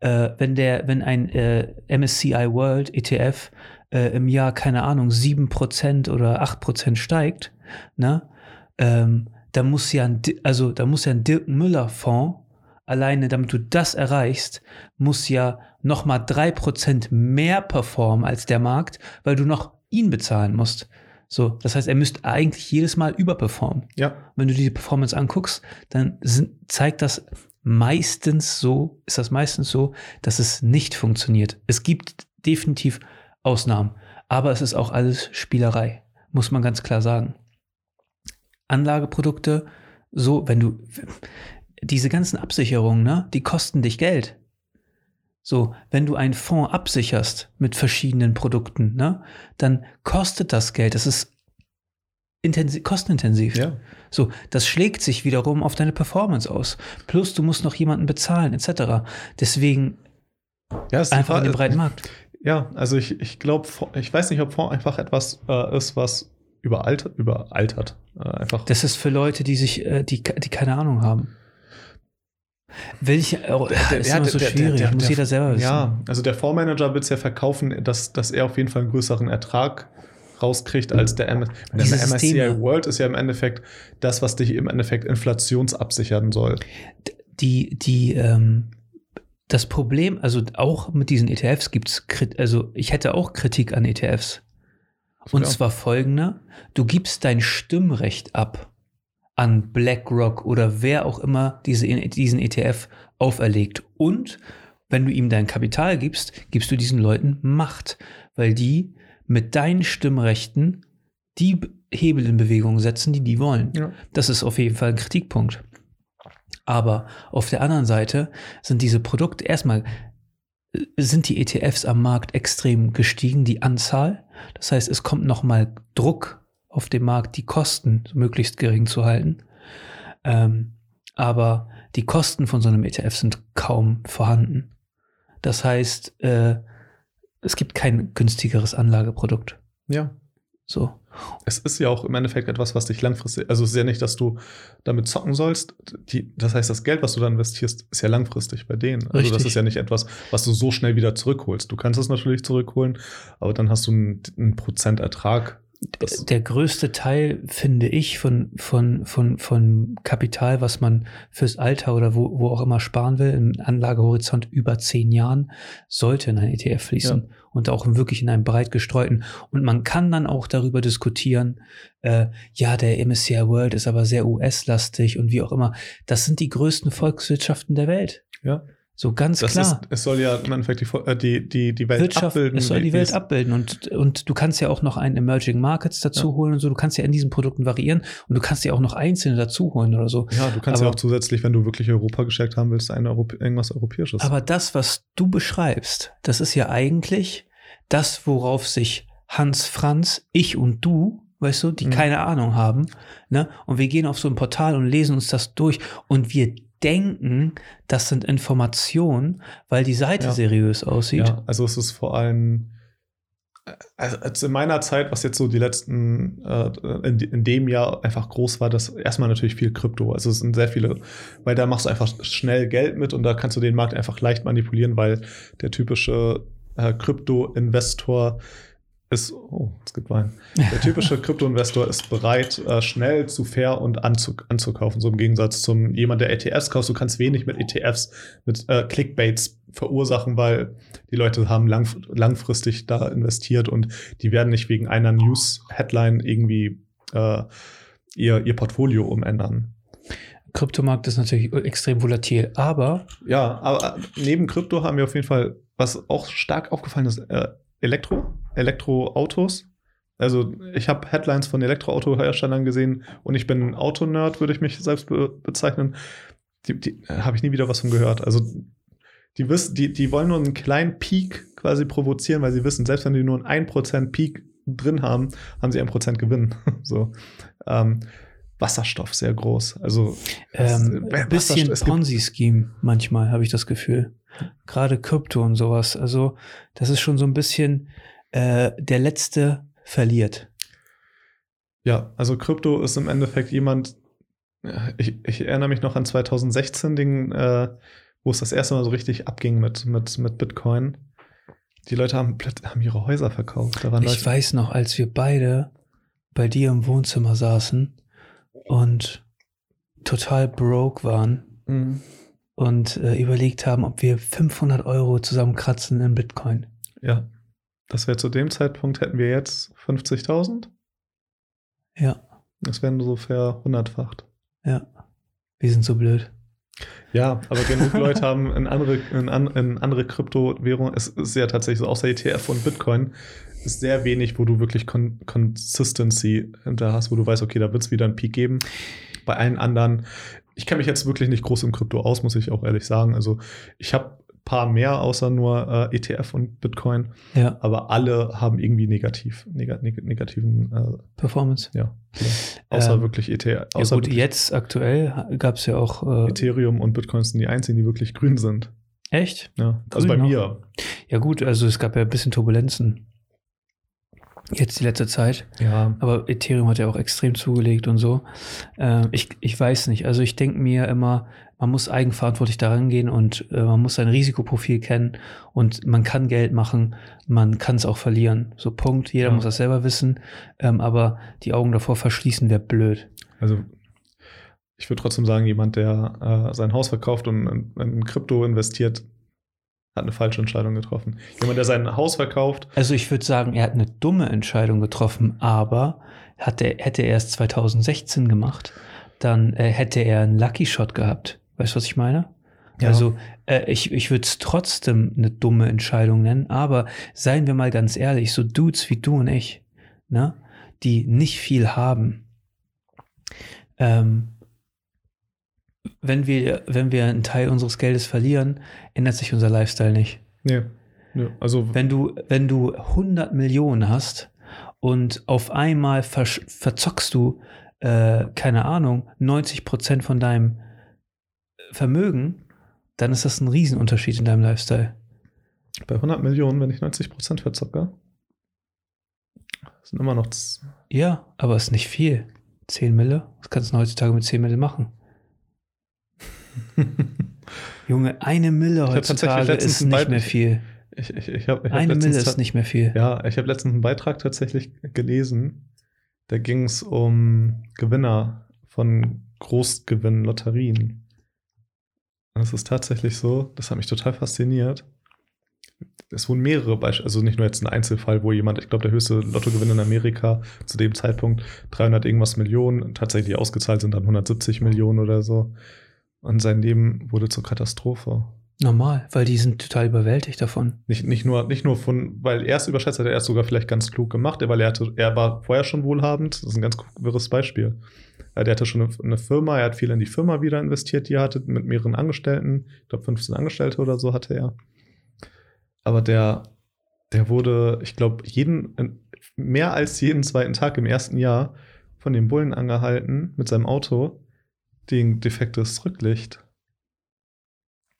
A: Äh, wenn der, wenn ein äh, MSCI World ETF äh, im Jahr, keine Ahnung, 7% oder 8% steigt, ne, ähm, da muss ja ein, also da muss ja ein Dirk Müller Fonds alleine, damit du das erreichst, muss ja noch mal 3% mehr performen als der Markt, weil du noch ihn bezahlen musst. So, das heißt, er müsste eigentlich jedes Mal überperformen
B: Ja.
A: wenn du die Performance anguckst, dann sind, zeigt das meistens so, ist das meistens so, dass es nicht funktioniert. Es gibt definitiv Ausnahmen, aber es ist auch alles Spielerei, muss man ganz klar sagen. Anlageprodukte, so, wenn du, diese ganzen Absicherungen, ne, die kosten dich Geld. So, wenn du einen Fonds absicherst mit verschiedenen Produkten, ne, dann kostet das Geld. Das ist intensiv, kostenintensiv.
B: Ja.
A: So, das schlägt sich wiederum auf deine Performance aus. Plus, du musst noch jemanden bezahlen, etc. Deswegen
B: Ja,
A: einfach in den breiten Markt.
B: Ja, also ich, ich glaube, ich weiß nicht, ob Fonds einfach etwas äh, ist, was überaltert, überaltert. Äh, einfach.
A: Das ist für Leute, die sich, äh, die, die keine Ahnung haben. Welche, oh,
B: Der-
A: ist
B: ja,
A: immer
B: der-
A: so
B: der-
A: schwierig,
B: der-
A: muss
B: der-
A: jeder selber wissen.
B: Ja, also der Fondsmanager will es ja verkaufen, dass, dass er auf jeden Fall einen größeren Ertrag rauskriegt als der, M der
A: Diese
B: MSCI
A: Systeme.
B: World ist ja im Endeffekt das, was dich im Endeffekt inflationsabsichern soll.
A: die, die, ähm, das Problem, also auch mit diesen ETFs gibt's, Krit- also ich hätte auch Kritik an ETFs. Und
B: Ja.
A: zwar folgende, du gibst dein Stimmrecht ab an BlackRock oder wer auch immer diese, diesen ETF auferlegt. Und wenn du ihm dein Kapital gibst, gibst du diesen Leuten Macht, weil die mit deinen Stimmrechten die Hebel in Bewegung setzen, die die wollen.
B: Ja.
A: Das ist auf jeden Fall ein Kritikpunkt. Aber auf der anderen Seite sind diese Produkte erstmal äh, sind die ETFs am Markt extrem gestiegen, die Anzahl. Das heißt, es kommt nochmal Druck auf den Markt, die Kosten möglichst gering zu halten. Ähm, aber die Kosten von so einem ETF sind kaum vorhanden. Das heißt, äh, es gibt kein günstigeres Anlageprodukt.
B: Ja.
A: So.
B: Es ist ja auch im Endeffekt etwas, was dich langfristig, also es ist ja nicht, dass du damit zocken sollst. Die, das heißt, das Geld, was du da investierst, ist ja langfristig bei denen. Also das
A: Richtig.
B: ist ja nicht etwas, was du so schnell wieder zurückholst. Du kannst es natürlich zurückholen, aber dann hast du einen, einen Prozentertrag. Das,
A: der größte Teil, finde ich, von, von, von, von Kapital, was man fürs Alter oder wo, wo auch immer sparen will, im Anlagehorizont über zehn Jahren, sollte in ein ETF fließen. Und auch wirklich in einem breit gestreuten. Und man kann dann auch darüber diskutieren, äh, ja, der MSCI World ist aber sehr US-lastig und wie auch immer. Das sind die größten Volkswirtschaften der Welt.
B: ja.
A: So ganz
B: Das
A: klar.
B: ist, es soll ja im Endeffekt die, äh, die, die, die Welt
A: Wirtschaft,
B: abbilden.
A: es soll die Welt abbilden und, und du kannst ja auch noch einen Emerging Markets dazu
B: Ja.
A: holen und so, du kannst ja in diesen Produkten variieren und du kannst ja auch noch einzelne dazu holen oder so.
B: Ja, du kannst ja
A: Aber-
B: auch zusätzlich, wenn du wirklich Europa gestärkt haben willst, ein Europ irgendwas Europäisches.
A: Aber das, was du beschreibst, das ist ja eigentlich das, worauf sich Hans Franz, ich und du, weißt du, die
B: Mhm.
A: keine Ahnung haben, ne? Und wir gehen auf so ein Portal und lesen uns das durch und wir denken, das sind Informationen, weil die Seite
B: Ja.
A: seriös aussieht.
B: Ja, also es ist vor allem, also als in meiner Zeit, was jetzt so die letzten, äh, in, in dem Jahr einfach groß war, das erstmal natürlich viel Krypto. Also es sind sehr viele, weil da machst du einfach schnell Geld mit und da kannst du den Markt einfach leicht manipulieren, weil der typische äh, Krypto-Investor ist, oh, es gibt Wein. Der typische Kryptoinvestor ist bereit, äh, schnell zu fair und anzuk anzukaufen. So im Gegensatz zum jemand, der ETFs kauft. Du kannst wenig mit ETFs, mit äh, Clickbaits verursachen, weil die Leute haben lang, langfristig da investiert und die werden nicht wegen einer News-Headline irgendwie äh, ihr, ihr Portfolio umändern.
A: Kryptomarkt ist natürlich extrem volatil, aber.
B: Ja, aber neben Krypto haben wir auf jeden Fall, was auch stark aufgefallen ist, äh, Elektro, Elektroautos. Also ich habe Headlines von Elektroautoherstellern gesehen und ich bin ein Autonerd, würde ich mich selbst be bezeichnen. Die, die äh, habe ich nie wieder was von gehört. Also die wissen, die, die wollen nur einen kleinen Peak quasi provozieren, weil sie wissen, selbst wenn die nur einen 1% Peak drin haben, haben sie 1% Gewinn. so. Ähm, Wasserstoff sehr groß. Also
A: ähm, ein bisschen Ponzi-Scheme manchmal, habe ich das Gefühl. Gerade Krypto und sowas. Also, das ist schon so ein bisschen äh, der Letzte verliert.
B: Ja, also Krypto ist im Endeffekt jemand, ich, ich erinnere mich noch an 2016, den, äh, wo es das erste Mal so richtig abging mit, mit, mit Bitcoin. Die Leute haben, haben ihre Häuser verkauft.
A: ich
B: Leute,
A: weiß noch, als wir beide bei dir im Wohnzimmer saßen und total broke waren mhm. und äh, überlegt haben, ob wir 500 Euro zusammenkratzen in Bitcoin.
B: Ja. Das wäre zu dem Zeitpunkt, hätten wir jetzt 50.000?
A: Ja.
B: Das wären so verhundertfacht.
A: Ja. Wir sind so blöd.
B: Ja, aber genug Leute haben in andere, in, in andere Kryptowährungen, es ist ja tatsächlich so, außer ETF und Bitcoin, ist sehr wenig, wo du wirklich Con Consistency hinter hast, wo du weißt, okay, da wird es wieder einen Peak geben. Bei allen anderen, ich kenne mich jetzt wirklich nicht groß im Krypto aus, muss ich auch ehrlich sagen. Also ich habe paar mehr, außer nur äh, ETF und Bitcoin.
A: Ja.
B: Aber alle haben irgendwie negativ, neg neg negativen äh,
A: Performance.
B: Ja. Außer ähm, wirklich ETF.
A: Außer ja gut, jetzt aktuell gab es ja auch.
B: Äh, Ethereum und Bitcoin sind die einzigen, die wirklich grün sind.
A: Echt?
B: Ja. Also bei mir.
A: Ja, gut, also es gab ja ein bisschen Turbulenzen. Jetzt die letzte Zeit.
B: Ja.
A: Aber Ethereum hat ja auch extrem zugelegt und so. Äh, ich, ich weiß nicht. Also ich denke mir immer, man muss eigenverantwortlich daran gehen und äh, man muss sein Risikoprofil kennen und man kann Geld machen, man kann es auch verlieren. So Punkt. Jeder ja. muss das selber wissen, ähm, aber die Augen davor verschließen wäre blöd.
B: Also ich würde trotzdem sagen, jemand, der äh, sein Haus verkauft und in, in Krypto investiert, hat eine falsche Entscheidung getroffen. Jemand, der sein Haus verkauft.
A: Also ich würde sagen, er hat eine dumme Entscheidung getroffen, aber hat er, hätte er es 2016 gemacht, dann äh, hätte er einen Lucky Shot gehabt. Weißt du, was ich meine? Ja. Also äh, ich, ich würde es trotzdem eine dumme Entscheidung nennen, aber seien wir mal ganz ehrlich, so Dudes wie du und ich, ne, die nicht viel haben, ähm, wenn wir, wenn wir einen Teil unseres Geldes verlieren, ändert sich unser Lifestyle nicht.
B: Ja. ja. Also
A: wenn du, wenn du 100 Millionen hast und auf einmal verzockst du, äh, keine Ahnung, 90 Prozent von deinem Vermögen, dann ist das ein Riesenunterschied in deinem Lifestyle.
B: Bei 100 Millionen, wenn ich 90 Prozent verzocke, sind immer noch.
A: Ja, aber es ist nicht viel. 10 Mille? Was kannst du heutzutage mit 10 Mille machen? Junge, eine Mille heutzutage ist nicht mehr viel.
B: Ich, ich, ich hab,
A: eine Mille ist nicht mehr viel.
B: Ja, ich habe letztens einen Beitrag tatsächlich gelesen. Da ging es um Gewinner von Großgewinn-Lotterien. Und es ist tatsächlich so, das hat mich total fasziniert. Es wurden mehrere Beispiele, also nicht nur jetzt ein Einzelfall, wo jemand, ich glaube, der höchste Lottogewinn in Amerika zu dem Zeitpunkt 300 irgendwas Millionen, tatsächlich ausgezahlt sind dann 170 Millionen oder so. Und sein Leben wurde zur Katastrophe.
A: Normal, weil die sind total überwältigt davon.
B: Nicht, nicht, nur, nicht nur von, weil er es überschätzt hat, er es sogar vielleicht ganz klug gemacht, weil er, hatte, er war vorher schon wohlhabend. Das ist ein ganz wirres Beispiel. Der hatte schon eine, Firma, er hat viel in die Firma wieder investiert, die er hatte, mit mehreren Angestellten. Ich glaube, 15 Angestellte oder so hatte er. Aber der, der wurde, ich glaube, jeden, mehr als jeden zweiten Tag im ersten Jahr von den Bullen angehalten mit seinem Auto den defektes Rücklicht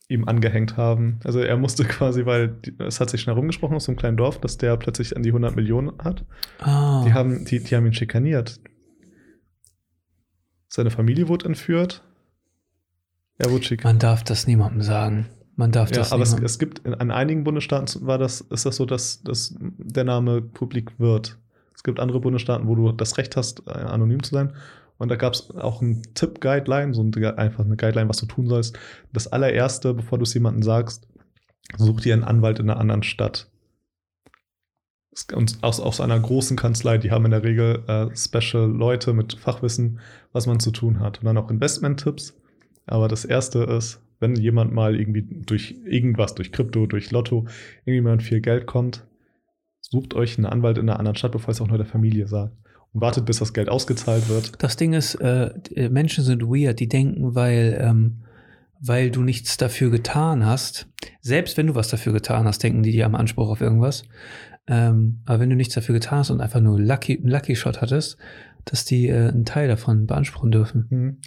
B: ihm angehängt haben. Also er musste quasi, weil es hat sich schnell rumgesprochen aus so einem kleinen Dorf, dass der plötzlich an die 100 Millionen hat.
A: Oh.
B: Die, haben, die, die haben ihn schikaniert. Seine Familie wurde entführt.
A: Er wurde schikaniert. Man darf das niemandem sagen. Man darf
B: Ja,
A: das
B: aber
A: nicht
B: es, es gibt in, an einigen Bundesstaaten war das, ist das so, dass, dass der Name publik wird. Es gibt andere Bundesstaaten, wo du das Recht hast, äh, anonym zu sein. Und da gab es auch ein Tipp-Guideline, so ein, einfach eine Guideline, was du tun sollst. Das allererste, bevor du es jemandem sagst, such dir einen Anwalt in einer anderen Stadt. Und aus, aus einer großen Kanzlei, die haben in der Regel äh, special Leute mit Fachwissen, was man zu tun hat. Und dann auch Investment-Tipps. Aber das erste ist, wenn jemand mal irgendwie durch irgendwas, durch Krypto, durch Lotto, irgendjemand viel Geld kommt, sucht euch einen Anwalt in einer anderen Stadt, bevor es auch nur der Familie sagt. Und wartet, bis das Geld ausgezahlt wird.
A: Das Ding ist, äh, die Menschen sind weird, die denken, weil, ähm, weil du nichts dafür getan hast, selbst wenn du was dafür getan hast, denken die, die haben Anspruch auf irgendwas. Ähm, aber wenn du nichts dafür getan hast und einfach nur Lucky, einen Lucky Shot hattest, dass die äh, einen Teil davon beanspruchen dürfen.
B: Mhm.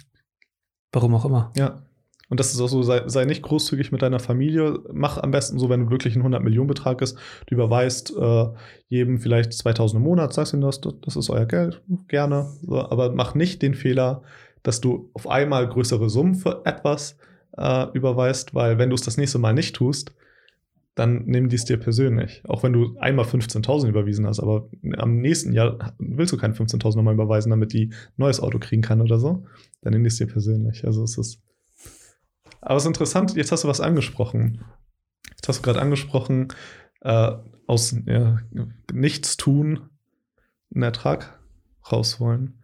A: Warum auch immer.
B: Ja. Und das ist auch so, sei, sei nicht großzügig mit deiner Familie. Mach am besten so, wenn du wirklich ein 100-Millionen-Betrag ist, du überweist äh, jedem vielleicht 2000 im Monat, sagst ihnen das, das ist euer Geld, gerne. So, aber mach nicht den Fehler, dass du auf einmal größere Summen für etwas äh, überweist, weil wenn du es das nächste Mal nicht tust, dann nehmen die es dir persönlich. Auch wenn du einmal 15.000 überwiesen hast, aber am nächsten Jahr willst du keine 15.000 nochmal überweisen, damit die ein neues Auto kriegen kann oder so, dann nehmen die es dir persönlich. Also es ist. Aber es ist interessant, jetzt hast du was angesprochen. Jetzt hast du gerade angesprochen, äh, aus ja, nichts tun einen Ertrag rausholen.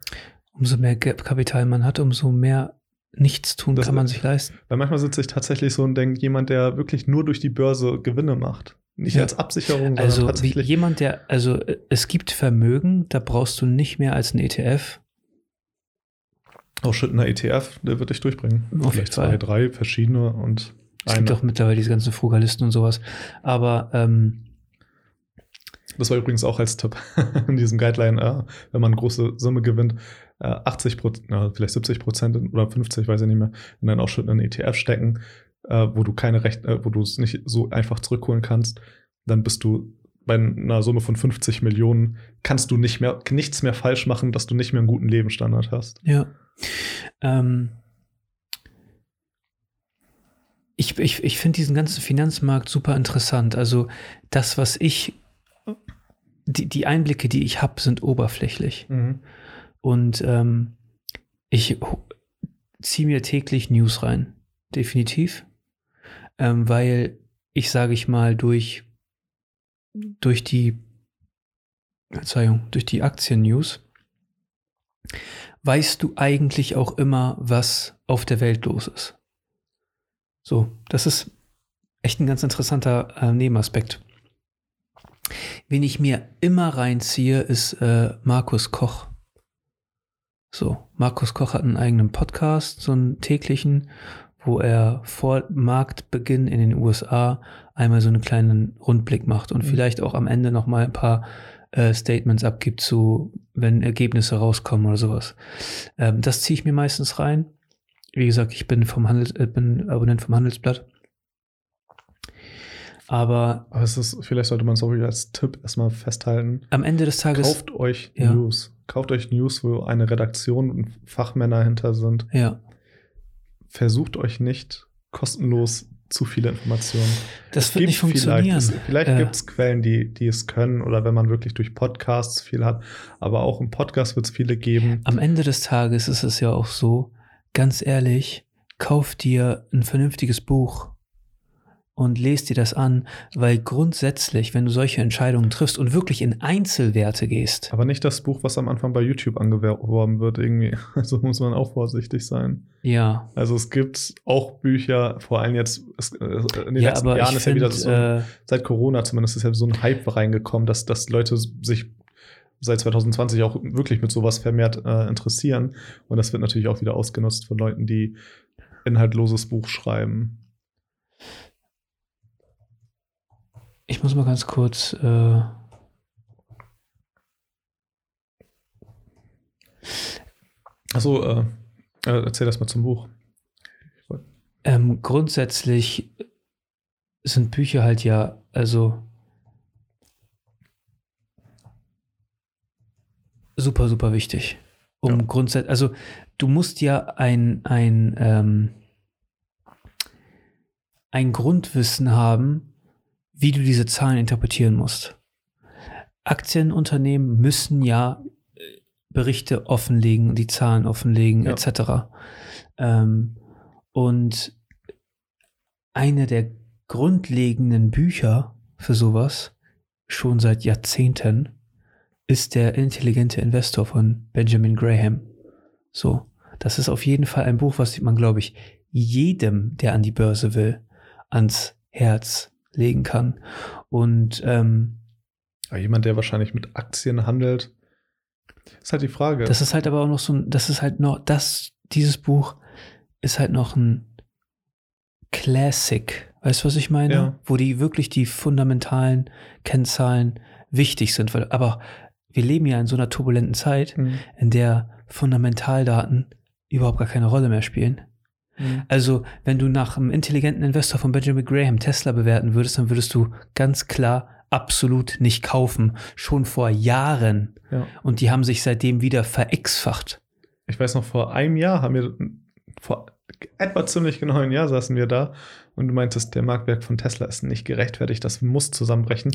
A: Umso mehr Ge- Kapital man hat, umso mehr Nichtstun
B: Das-
A: kann man sich leisten.
B: Weil manchmal sitze ich tatsächlich so und denke, jemand, der wirklich nur durch die Börse Gewinne macht. Nicht
A: Ja.
B: als Absicherung, sondern
A: Also wie
B: tatsächlich.
A: jemand, der, also äh, es gibt Vermögen, da brauchst du nicht mehr als ein ETF.
B: Auch schüttender ETF, der wird dich durchbringen.
A: Auf
B: Vielleicht zwei, drei verschiedene und
A: Es gibt auch mittlerweile diese ganzen Frugalisten und sowas. Aber ähm,
B: Das war übrigens auch als Tipp in diesem Guideline, äh, wenn man eine große Summe gewinnt, äh, 80 Prozent, äh, vielleicht 70 Prozent oder 50, weiß ich nicht mehr, in einen ausschüttenden ETF stecken, äh, wo du keine Recht, äh, wo du es nicht so einfach zurückholen kannst, dann bist du bei einer Summe von 50 Millionen, kannst du nicht mehr, nichts mehr falsch machen, dass du nicht mehr einen guten Lebensstandard hast.
A: Ja. Ähm, ich ich, ich finde diesen ganzen Finanzmarkt super interessant. Also das, was ich, die, die Einblicke, die ich habe, sind oberflächlich. Und ähm, ich ziehe mir täglich News rein. Definitiv. Ähm, weil ich, sage ich mal, durch, durch die, Verzeihung, durch die Aktien-News weißt du eigentlich auch immer, was auf der Welt los ist. So, das ist echt ein ganz interessanter äh, Nebenaspekt. Wen ich mir immer reinziehe, ist äh, Markus Koch. So, Markus Koch hat einen eigenen Podcast, so einen täglichen, wo er vor Marktbeginn in den USA einmal so einen kleinen Rundblick macht und
B: Mhm.
A: vielleicht auch am Ende noch mal ein paar äh, Statements abgibt zu, wenn Ergebnisse rauskommen oder sowas. Ähm, das ziehe ich mir meistens rein. Wie gesagt, ich bin vom Handels, äh, bin Abonnent vom Handelsblatt. Aber
B: Aber es ist, vielleicht sollte man es auch wieder als Tipp erstmal festhalten.
A: am Ende des Tages,
B: Kauft euch
A: Ja.
B: News. Kauft euch News, wo eine Redaktion und Fachmänner hinter sind.
A: ja,
B: Versucht euch nicht kostenlos zu viele Informationen.
A: das
B: Es
A: wird nicht funktionieren.
B: Vielleicht, vielleicht
A: Ja.
B: gibt es Quellen, die, die es können, oder wenn man wirklich durch Podcasts viel hat. Aber auch im Podcast wird es viele geben.
A: Am Ende des Tages ist es ja auch so, ganz ehrlich, kauf dir ein vernünftiges Buch und lest dir das an, weil grundsätzlich, wenn du solche Entscheidungen triffst und wirklich in Einzelwerte gehst,
B: Aber nicht das Buch, was am Anfang bei YouTube angeworben wird, irgendwie. Also muss man auch vorsichtig sein.
A: ja.
B: Also es gibt auch Bücher, vor allem jetzt äh, in den
A: Ja,
B: letzten Jahren ist ja wieder so,
A: äh,
B: seit Corona zumindest ist ja so ein Hype reingekommen, dass, dass Leute sich seit 2020 auch wirklich mit sowas vermehrt äh, interessieren. Und das wird natürlich auch wieder ausgenutzt von Leuten, die inhaltloses Buch schreiben.
A: Ich muss mal ganz kurz, äh,
B: Achso, äh, äh, erzähl das mal zum Buch.
A: ähm, grundsätzlich sind Bücher halt ja, also super, super wichtig. Um
B: Ja.
A: grundsätzlich, also du musst ja ein, ein, ähm, ein Grundwissen haben, wie du diese Zahlen interpretieren musst. Aktienunternehmen müssen ja äh, Berichte offenlegen, die Zahlen offenlegen,
B: Ja.
A: etc. Ähm, und eine der grundlegenden Bücher für sowas, schon seit Jahrzehnten, ist der intelligente Investor von Benjamin Graham. So, das ist auf jeden Fall ein Buch, was man, glaube ich, jedem, der an die Börse will, ans Herz legen kann. Und ähm,
B: Aber jemand, der wahrscheinlich mit Aktien handelt, ist halt die Frage.
A: das ist halt aber auch noch so ein, das ist halt noch, das, dieses Buch ist halt noch ein Classic. Weißt du, was ich meine?
B: Ja.
A: Wo die wirklich die fundamentalen Kennzahlen wichtig sind. Weil, aber wir leben ja in so einer turbulenten Zeit,
B: Mhm.
A: in der Fundamentaldaten überhaupt gar keine Rolle mehr spielen.
B: Mhm.
A: Also, wenn du nach einem intelligenten Investor von Benjamin Graham Tesla bewerten würdest, dann würdest du ganz klar absolut nicht kaufen. Schon vor Jahren.
B: Ja.
A: Und die haben sich seitdem wieder verexfacht.
B: Ich weiß noch, vor einem Jahr haben wir, vor etwa ziemlich genau einem Jahr saßen wir da und du meintest, der Marktwert von Tesla ist nicht gerechtfertigt, das muss zusammenbrechen.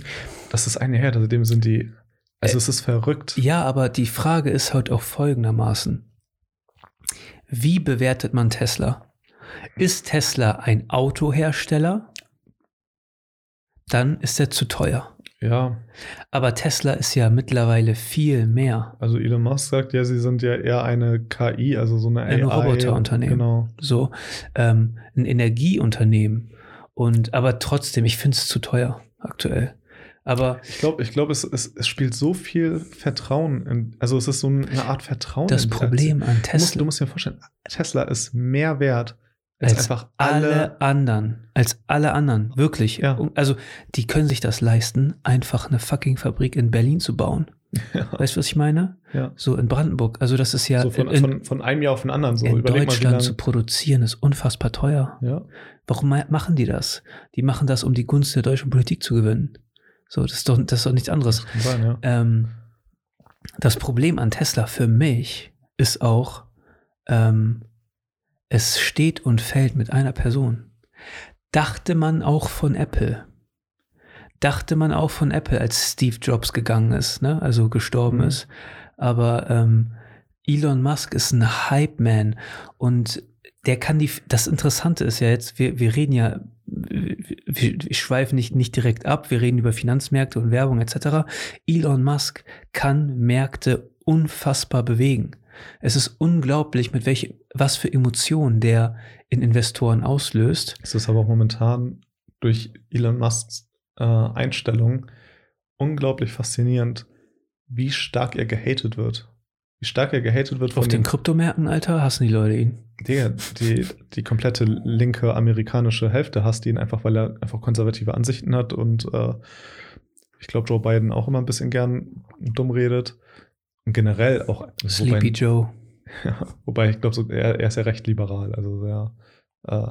B: Das ist eine her, seitdem sind die, also
A: Äh,
B: es ist verrückt.
A: Ja, aber die Frage ist heute auch folgendermaßen. Wie bewertet man Tesla? Ist Tesla ein Autohersteller? Dann ist er zu teuer.
B: Ja,
A: Aber Tesla ist ja mittlerweile viel mehr.
B: also Elon Musk sagt ja, sie sind ja eher eine KI, also so eine
A: Ein
B: AI.
A: Roboterunternehmen.
B: Genau.
A: So ähm, ein Energieunternehmen. Und aber trotzdem, ich finde es zu teuer aktuell. Aber
B: Ich glaube, ich glaube, es, es, es spielt so viel Vertrauen. In, also es ist so eine Art Vertrauen.
A: das Problem an
B: Aktie. Du musst,
A: Tesla
B: du musst dir vorstellen, Tesla ist mehr wert als,
A: als
B: einfach
A: alle,
B: alle.
A: anderen. Als alle anderen. Wirklich.
B: Ja.
A: Also, die können sich das leisten, einfach eine fucking Fabrik in Berlin zu bauen.
B: Ja,
A: Weißt du, was ich meine?
B: ja.
A: So in Brandenburg. Also, das ist ja
B: so von,
A: in,
B: von, von einem Jahr auf den anderen so.
A: in
B: Überleg
A: Deutschland
B: mal,
A: zu produzieren, ist unfassbar teuer.
B: Ja,
A: Warum ma- machen die das? Die machen das, um die Gunst der deutschen Politik zu gewinnen. So, das ist doch, das ist doch nichts anderes.
B: kann sein, ja.
A: Ähm, das Problem an Tesla für mich ist auch, ähm, es steht und fällt mit einer Person. Dachte man auch von Apple. Dachte man auch von Apple, als Steve Jobs gegangen ist, ne? also gestorben
B: Mhm.
A: ist. Aber ähm, Elon Musk ist ein Hype-Man und der kann die, das Interessante ist ja jetzt, wir, wir reden ja, wir, wir schweifen nicht, nicht direkt ab, wir reden über Finanzmärkte und Werbung etc. Elon Musk kann Märkte unfassbar bewegen. Es ist unglaublich, mit welch, was für Emotionen der in Investoren auslöst.
B: Es ist aber auch momentan durch Elon Musks äh, Einstellung unglaublich faszinierend, wie stark er gehatet wird. Wie stark er gehatet wird von
A: Auf den Kryptomärkten, Alter, hassen die Leute ihn.
B: Digga, die, die komplette linke amerikanische Hälfte hasst ihn einfach, weil er einfach konservative Ansichten hat und äh, ich glaube, Joe Biden auch immer ein bisschen gern dumm redet. Und generell auch.
A: Sleepy Joe.
B: Ja, wobei ich glaube, so, er, er ist ja recht liberal. Also sehr. Äh,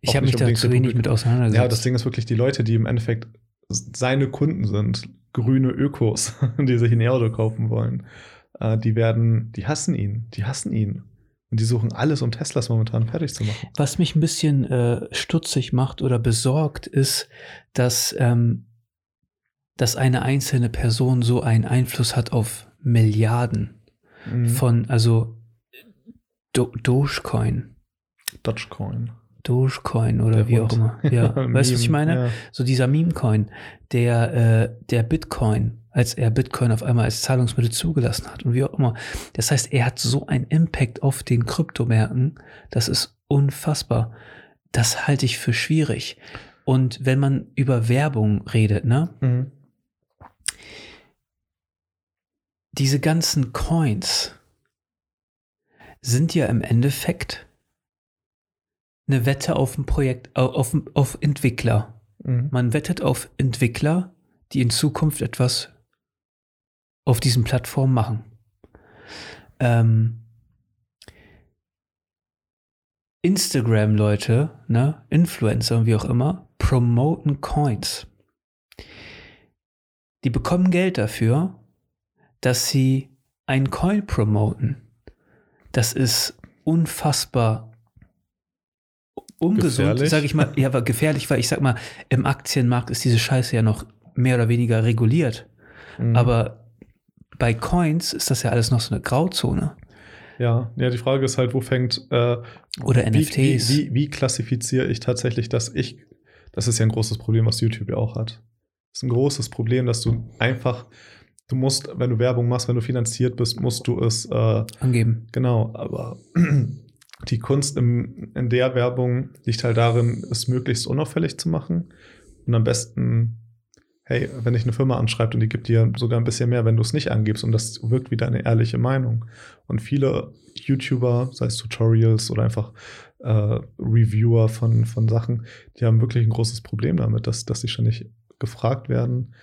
A: Ich habe mich da zu wenig mit auseinandergesetzt.
B: ja, das Ding ist wirklich, die Leute, die im Endeffekt seine Kunden sind, grüne Ökos, die sich ein E-Auto kaufen wollen, äh, die werden, die hassen ihn. Die hassen ihn. Und die suchen alles, um Teslas momentan fertig zu machen.
A: Was mich ein bisschen äh, stutzig macht oder besorgt, ist, dass, ähm, dass eine einzelne Person so einen Einfluss hat auf Milliarden
B: Mhm.
A: von, also Do Dogecoin,
B: Dogecoin.
A: Dogecoin oder
B: Der
A: wie
B: Hund.
A: auch immer. Ja, weißt du, was ich meine?
B: Ja.
A: So dieser Meme-Coin, der, äh, der Bitcoin, als er Bitcoin auf einmal als Zahlungsmittel zugelassen hat und wie auch immer. Das heißt, er hat so einen Impact auf den Kryptomärkten, das ist unfassbar. Das halte ich für schwierig. Und wenn man über Werbung redet, ne,
B: Mhm.
A: Diese ganzen Coins sind ja im Endeffekt eine Wette auf ein Projekt, au- auf, auf Entwickler.
B: Mhm.
A: Man wettet auf Entwickler, die in Zukunft etwas auf diesen Plattformen machen. Ähm, Instagram-Leute, ne, Influencer und wie auch immer, promoten Coins. Die bekommen Geld dafür, dass sie einen Coin promoten. Das ist unfassbar ungesund, sage ich mal, ja, aber gefährlich, weil ich sag mal, im Aktienmarkt ist diese Scheiße ja noch mehr oder weniger reguliert.
B: Mhm.
A: Aber bei Coins ist das ja alles noch so eine Grauzone.
B: Ja, ja, die Frage ist halt, wo fängt äh,
A: Oder
B: wie,
A: NFTs.
B: Wie, wie, wie klassifiziere ich tatsächlich, dass ich, das ist ja ein großes Problem, was YouTube ja auch hat. Das ist ein großes Problem, dass du einfach, du musst, wenn du Werbung machst, wenn du finanziert bist, musst du es, äh,
A: Angeben.
B: genau, aber die Kunst im, in der Werbung liegt halt darin, es möglichst unauffällig zu machen und am besten, hey, wenn dich eine Firma anschreibt und die gibt dir sogar ein bisschen mehr, wenn du es nicht angibst und das wirkt wie deine ehrliche Meinung. Und viele YouTuber, sei es Tutorials oder einfach äh, Reviewer von, von Sachen, die haben wirklich ein großes Problem damit, dass, dass sie ständig gefragt werden,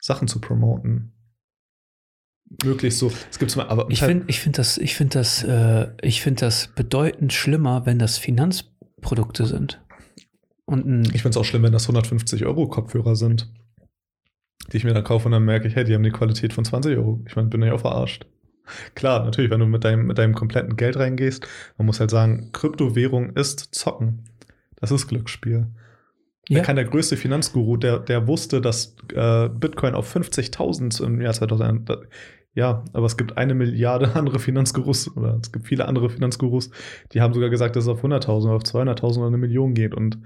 B: Sachen zu promoten. Möglichst so, es gibt mal, aber
A: Ich
B: halt-
A: finde ich find das, ich find das, äh, ich das bedeutend schlimmer, wenn das Finanzprodukte sind. Und ein,
B: Ich finde es auch schlimm, wenn das 150 Euro Kopfhörer sind, die ich mir dann kaufe und dann merke ich, hey, die haben die Qualität von 20 Euro. Ich meine, bin ich auch verarscht. Klar, natürlich, wenn du mit deinem, mit deinem kompletten Geld reingehst, man muss halt sagen, Kryptowährung ist Zocken. Das ist Glücksspiel.
A: ja,
B: Der kann der größte Finanzguru, der, der wusste, dass äh, Bitcoin auf 50.000 im Jahr 2000, da- ja, aber es gibt eine Milliarde andere Finanzgurus oder es gibt viele andere Finanzgurus, die haben sogar gesagt, dass es auf 100.000 oder auf 200.000 oder eine Million geht und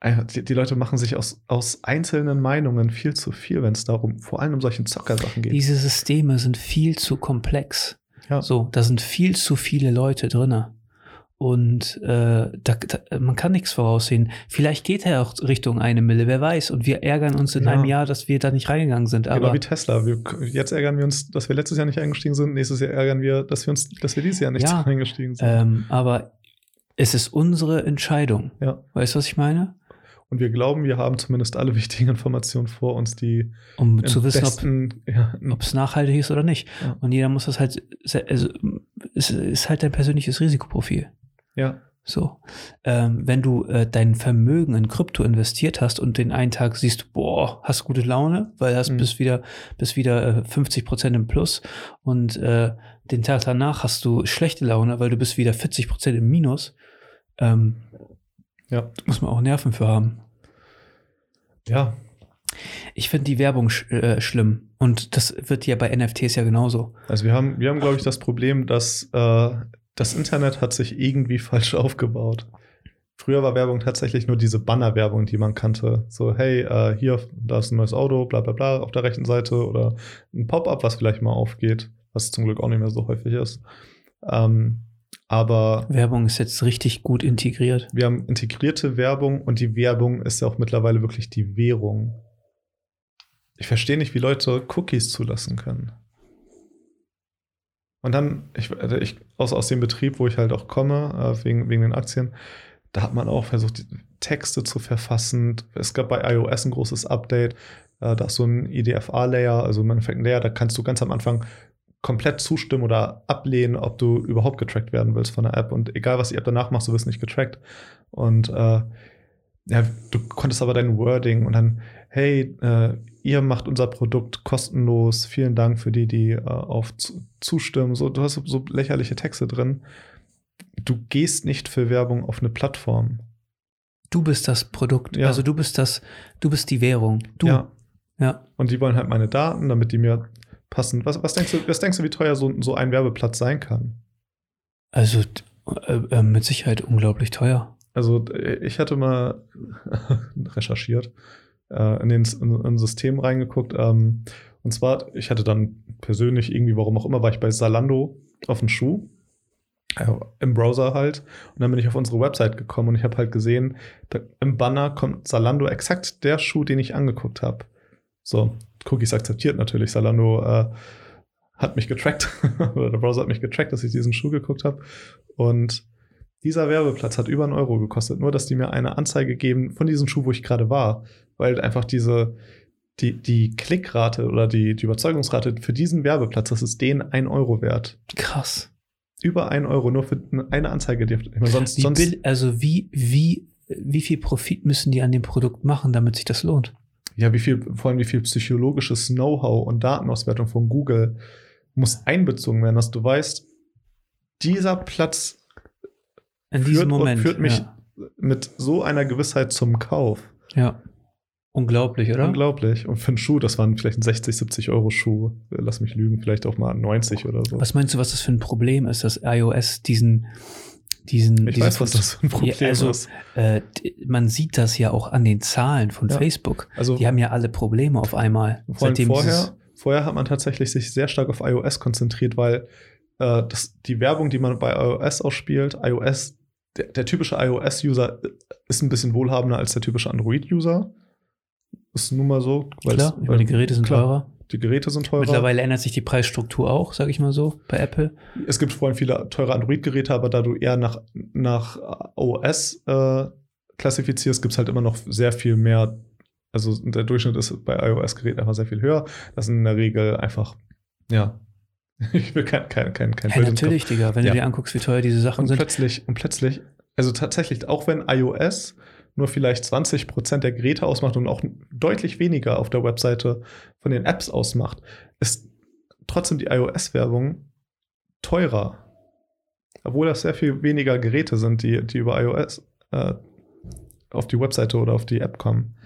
B: äh, die, die Leute machen sich aus, aus einzelnen Meinungen viel zu viel, wenn es darum, vor allem um solchen Zockersachen geht.
A: diese Systeme sind viel zu komplex.
B: Ja.
A: So, da sind viel zu viele Leute drinne. Und äh, da, da, man kann nichts voraussehen. Vielleicht geht er auch Richtung eine Mille, wer weiß. Und wir ärgern uns in
B: Ja.
A: einem Jahr, dass wir da nicht reingegangen sind.
B: Genau
A: Aber
B: wie Tesla. Wir, jetzt ärgern wir uns, dass wir letztes Jahr nicht eingestiegen sind. Nächstes Jahr ärgern wir, dass wir uns, dass wir dieses Jahr nicht
A: Ja.
B: eingestiegen sind.
A: Ähm, aber es ist unsere Entscheidung.
B: Ja.
A: Weißt du, was ich meine?
B: Und wir glauben, wir haben zumindest alle wichtigen Informationen vor uns, die
A: Um zu wissen, ob
B: besten, ja,
A: ob es nachhaltig ist oder nicht.
B: Ja.
A: Und jeder muss das halt, also es ist halt dein persönliches Risikoprofil.
B: Ja,
A: So. Ähm, wenn du äh, dein Vermögen in Krypto investiert hast und den einen Tag siehst, boah, hast gute Laune, weil hast
B: Mhm.
A: bist wieder, bist wieder äh, 50 Prozent im Plus und äh, den Tag danach hast du schlechte Laune, weil du bist wieder 40 Prozent im Minus. Ähm,
B: ja,
A: muss man auch Nerven für haben.
B: ja,
A: Ich finde die Werbung sch äh, schlimm. Und das wird ja bei NFTs ja genauso.
B: Also wir haben, wir haben, glaube ich, das Problem, dass äh, das Internet hat sich irgendwie falsch aufgebaut. Früher war Werbung tatsächlich nur diese Banner-Werbung, die man kannte. So, hey, äh, hier, da ist ein neues Auto, bla bla bla, auf der rechten Seite oder ein Pop-up, was vielleicht mal aufgeht, was zum Glück auch nicht mehr so häufig ist. Ähm, aber
A: Werbung ist jetzt richtig gut integriert.
B: wir haben integrierte Werbung und die Werbung ist ja auch mittlerweile wirklich die Währung. Ich verstehe nicht, wie Leute Cookies zulassen können. Und dann, ich, also ich aus, aus dem Betrieb, wo ich halt auch komme, äh, wegen, wegen den Aktien, da hat man auch versucht, Texte zu verfassen. Es gab bei iOS ein großes Update. Äh, da ist so ein IDFA-Layer, also im Endeffekt ein Layer, da kannst du ganz am Anfang komplett zustimmen oder ablehnen, ob du überhaupt getrackt werden willst von der App. Und egal, was die App danach macht, du wirst nicht getrackt. Und äh, ja, du konntest aber dein Wording und dann, hey, äh, ihr macht unser Produkt kostenlos, vielen Dank für die, die äh, auf zu, zustimmen. So, du hast so, so lächerliche Texte drin. Du gehst nicht für Werbung auf eine Plattform.
A: Du bist das Produkt.
B: Ja.
A: Also du bist das, du bist die Währung. Du.
B: Ja.
A: ja.
B: Und die wollen halt meine Daten, damit die mir passen. Was, was, denkst, du, was denkst du, wie teuer so, so ein Werbeplatz sein kann?
A: Also äh, äh, mit Sicherheit unglaublich teuer.
B: Also äh, ich hatte mal recherchiert, äh, in, den, in ein System reingeguckt. Ähm, und zwar, ich hatte dann persönlich irgendwie, warum auch immer, war ich bei Salando auf den Schuh. äh, Im Browser halt. Und dann bin ich auf unsere Website gekommen und ich habe halt gesehen, da, im Banner kommt Salando exakt der Schuh, den ich angeguckt habe. So, Cookies akzeptiert natürlich. Salando äh, hat mich getrackt, oder der Browser hat mich getrackt, dass ich diesen Schuh geguckt habe. Und dieser Werbeplatz hat über einen Euro gekostet, nur dass die mir eine Anzeige geben von diesem Schuh, wo ich gerade war, weil einfach diese, die, die Klickrate oder die, die Überzeugungsrate für diesen Werbeplatz, das ist denen ein Euro wert.
A: Krass.
B: Über ein Euro nur für eine Anzeige. Die, ich meine, sonst,
A: Wie
B: sonst
A: also wie, wie, wie viel Profit müssen die an dem Produkt machen, damit sich das lohnt?
B: ja, wie viel, vor allem wie viel psychologisches Know-how und Datenauswertung von Google muss einbezogen werden, dass du weißt, dieser Platz
A: In
B: Führt
A: diesem
B: und
A: Moment.
B: führt mich
A: ja.
B: mit so einer Gewissheit zum Kauf.
A: Ja. Unglaublich, oder?
B: Unglaublich. Und für einen Schuh, das waren vielleicht ein 60, 70 Euro Schuh. Lass mich lügen, vielleicht auch mal 90 oder so.
A: Was meinst du, was das für ein Problem ist, dass iOS diesen, diesen,
B: ich
A: diese
B: weiß, was das für ein Problem
A: ja, also,
B: ist.
A: Äh, man sieht das ja auch an den Zahlen von
B: Ja.
A: Facebook.
B: Also
A: Die haben ja alle Probleme auf einmal. Dieses-
B: vorher, vorher hat man tatsächlich sich sehr stark auf iOS konzentriert, weil äh, das, die Werbung, die man bei iOS ausspielt, iOS, der, der typische iOS-User ist ein bisschen wohlhabender als der typische Android-User. Ist nun mal so. weil
A: Klar, meine, die Geräte sind
B: klar,
A: teurer.
B: Die Geräte sind teurer.
A: Mittlerweile ändert sich die Preisstruktur auch, sag ich mal so, bei Apple.
B: Es gibt vor allem viele teure Android-Geräte, aber da du eher nach, nach OS äh, klassifizierst, gibt es halt immer noch sehr viel mehr. Also der Durchschnitt ist bei iOS-Geräten einfach sehr viel höher. Das sind in der Regel einfach, ja. Ich will kein, kein, kein, kein
A: Ja, natürlich, Digga, wenn
B: Ja.
A: du dir anguckst, wie teuer diese Sachen
B: Und
A: sind.
B: plötzlich, und plötzlich, also tatsächlich, auch wenn iOS nur vielleicht 20% der Geräte ausmacht und auch deutlich weniger auf der Webseite von den Apps ausmacht, ist trotzdem die iOS-Werbung teurer. Obwohl das sehr viel weniger Geräte sind, die, die über iOS äh, auf die Webseite oder auf die App kommen.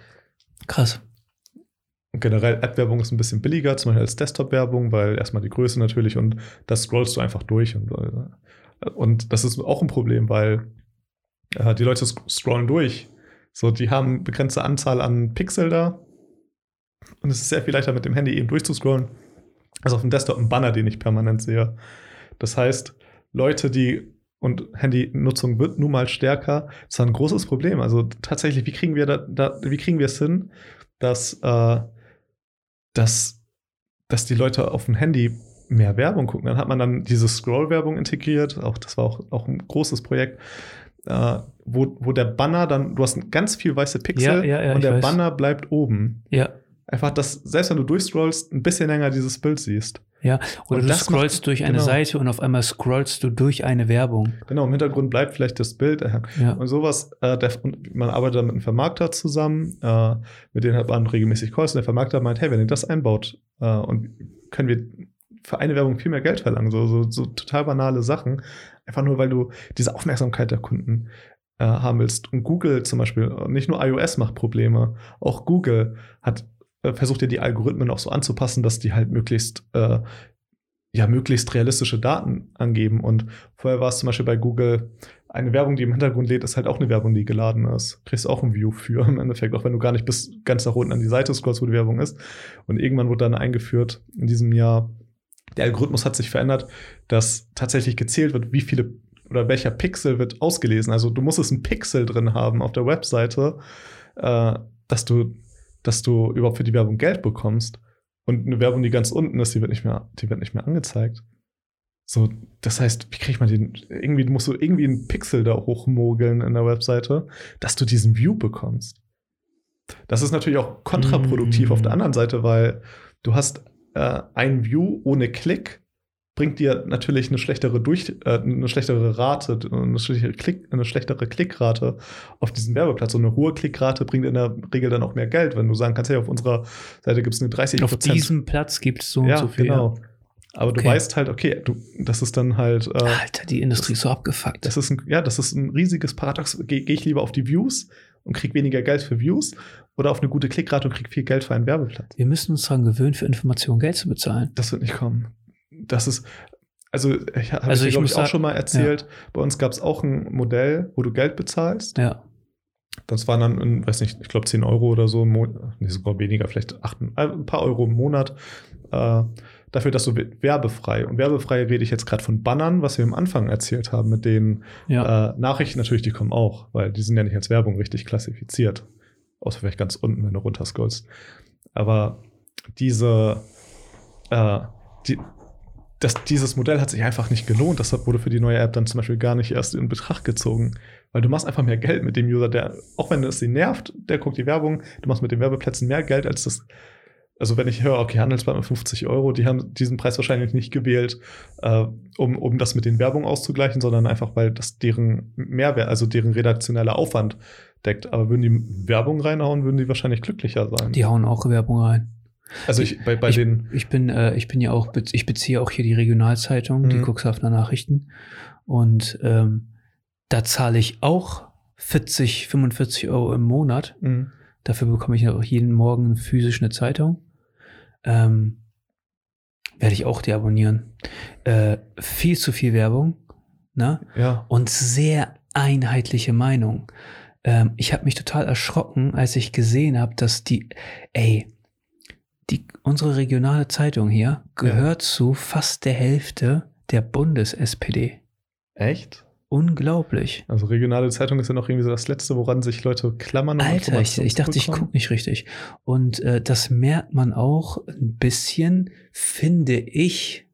A: Krass.
B: Und generell App-Werbung ist ein bisschen billiger, zum Beispiel als Desktop-Werbung, weil erstmal die Größe natürlich und das scrollst du einfach durch. Und, äh, und das ist auch ein Problem, weil äh, die Leute sc- scrollen durch. So, die haben begrenzte Anzahl an Pixel da. Und es ist sehr viel leichter mit dem Handy eben durchzuscrollen, als auf dem Desktop ein Banner, den ich permanent sehe. Das heißt, Leute, die und Handynutzung wird nun mal stärker, das ist ein großes Problem. Also tatsächlich, wie kriegen wir da, da wie kriegen wir es hin, dass, äh, dass, dass die Leute auf dem Handy mehr Werbung gucken. Dann hat man dann diese Scroll-Werbung integriert, auch das war auch, auch ein großes Projekt, äh, wo, wo der Banner dann, du hast ganz viel weiße Pixel
A: Ja, ja, ja,
B: und der
A: weiß.
B: Banner bleibt oben.
A: Ja.
B: Einfach, dass selbst wenn du durchscrollst, ein bisschen länger dieses Bild siehst.
A: Ja, oder
B: Und
A: du scrollst
B: macht-
A: durch eine
B: genau.
A: Seite und auf einmal scrollst du durch eine Werbung.
B: Genau, im Hintergrund bleibt vielleicht das Bild. äh,
A: Ja.
B: Und sowas, äh, der, und man arbeitet mit einem Vermarkter zusammen, äh, mit denen hat man regelmäßig Calls und der Vermarkter meint, hey, wenn ihr das einbaut, äh, und können wir für eine Werbung viel mehr Geld verlangen, so, so, so total banale Sachen, einfach nur, weil du diese Aufmerksamkeit der Kunden äh, haben willst. Und Google zum Beispiel, nicht nur iOS macht Probleme, auch Google hat versucht ja die Algorithmen auch so anzupassen, dass die halt möglichst äh, ja, möglichst realistische Daten angeben. Und vorher war es zum Beispiel bei Google, eine Werbung, die im Hintergrund lädt, ist halt auch eine Werbung, die geladen ist. Kriegst auch ein View für im Endeffekt, auch wenn du gar nicht bis ganz nach unten an die Seite scrollst, wo die Werbung ist. Und irgendwann wurde dann eingeführt in diesem Jahr, der Algorithmus hat sich verändert, dass tatsächlich gezählt wird, wie viele oder welcher Pixel wird ausgelesen. Also du musst es ein Pixel drin haben auf der Webseite, äh, dass du, dass du überhaupt für die Werbung Geld bekommst. Und eine Werbung, die ganz unten ist, die wird nicht mehr, die wird nicht mehr angezeigt. So, das heißt, wie kriegt man den? Irgendwie musst du irgendwie einen Pixel da hochmogeln in der Webseite, dass du diesen View bekommst. Das ist natürlich auch kontraproduktiv
A: Mm.
B: auf der anderen Seite, weil du hast äh, ein View ohne Klick, bringt dir natürlich eine schlechtere durch, äh, eine schlechtere Rate, eine schlechtere, Klick, eine schlechtere Klickrate auf diesen Werbeplatz. Und eine hohe Klickrate bringt in der Regel dann auch mehr Geld, wenn du sagen kannst, hey, auf unserer Seite gibt es eine 30
A: Auf diesem Platz gibt es so und
B: ja,
A: so viel.
B: genau. Aber du
A: Okay.
B: weißt halt, okay, du, das ist dann halt, äh,
A: Alter, die Industrie ist so abgefuckt.
B: das ist ein, ja, das ist ein riesiges Paradox. Gehe geh ich lieber auf die Views und krieg weniger Geld für Views oder auf eine gute Klickrate und krieg viel Geld für einen Werbeplatz?
A: Wir müssen uns daran gewöhnen, für Informationen Geld zu bezahlen.
B: Das wird nicht kommen. Das ist, also ich habe
A: Also
B: ich,
A: ich
B: ich auch schon mal erzählt. Bei uns gab es auch ein Modell, wo du Geld bezahlst.
A: Ja.
B: Das waren dann, weiß nicht, ich glaube 10 Euro oder so, im Monat, nee, sogar weniger, vielleicht acht, äh, ein paar Euro im Monat, äh, dafür, dass du we- werbefrei, und werbefrei rede ich jetzt gerade von Bannern, was wir am Anfang erzählt haben, mit den
A: Ja.
B: äh, Nachrichten natürlich, die kommen auch, weil die sind ja nicht als Werbung richtig klassifiziert. Außer vielleicht ganz unten, wenn du runterscrollst. Aber diese, äh, die, das, dieses Modell hat sich einfach nicht gelohnt. Deshalb wurde für die neue App dann zum Beispiel gar nicht erst in Betracht gezogen. Weil du machst einfach mehr Geld mit dem User, der, auch wenn es ihn nervt, der guckt die Werbung, du machst mit den Werbeplätzen mehr Geld als das. Also wenn ich höre, okay, Handelsblatt mit 50 Euro, die haben diesen Preis wahrscheinlich nicht gewählt, äh, um, um das mit den Werbung auszugleichen, sondern einfach, weil das deren Mehrwert, also deren redaktioneller Aufwand deckt. Aber würden die Werbung reinhauen, würden die wahrscheinlich glücklicher sein.
A: Die hauen auch Werbung rein.
B: Also ich, bei, bei
A: ich,
B: den,
A: ich bin, äh, ich bin ja auch, ich beziehe auch hier die Regionalzeitung, die
B: Mhm.
A: Cuxhavener Nachrichten. Und ähm, da zahle ich auch 40, 45 Euro im Monat.
B: Mhm.
A: Dafür bekomme ich auch jeden Morgen physisch eine Zeitung. Ähm, werde ich auch deabonnieren. Äh, viel zu viel Werbung. Ne?
B: Ja.
A: und sehr einheitliche Meinung. Ähm, ich habe mich total erschrocken, als ich gesehen habe, dass die, ey, die, unsere regionale Zeitung hier gehört zu fast der Hälfte der Bundes-SPD.
B: Echt?
A: Unglaublich.
B: Also regionale Zeitung ist ja noch irgendwie so das Letzte, woran sich Leute klammern.
A: Alter, ich, ich dachte, ich gucke nicht richtig. Und äh, das merkt man auch ein bisschen, finde ich,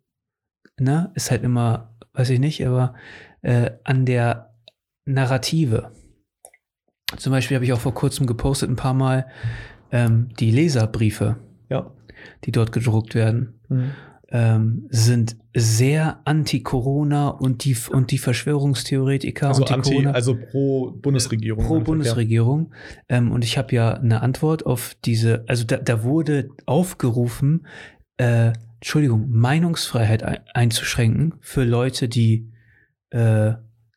A: ne, ist halt immer, weiß ich nicht, aber äh, an der Narrative. Zum Beispiel habe ich auch vor kurzem gepostet ein paar Mal ähm, die Leserbriefe,
B: Ja.
A: Die dort gedruckt werden
B: Mhm.
A: ähm, sind sehr anti-Corona und die, und die Verschwörungstheoretiker
B: Also,
A: und die
B: anti,
A: Corona
B: also pro Bundesregierung.
A: pro Bundesregierung. Ähm, und ich habe ja eine Antwort auf diese, also da, da wurde aufgerufen, äh, Entschuldigung, Meinungsfreiheit ein, einzuschränken für Leute, die äh,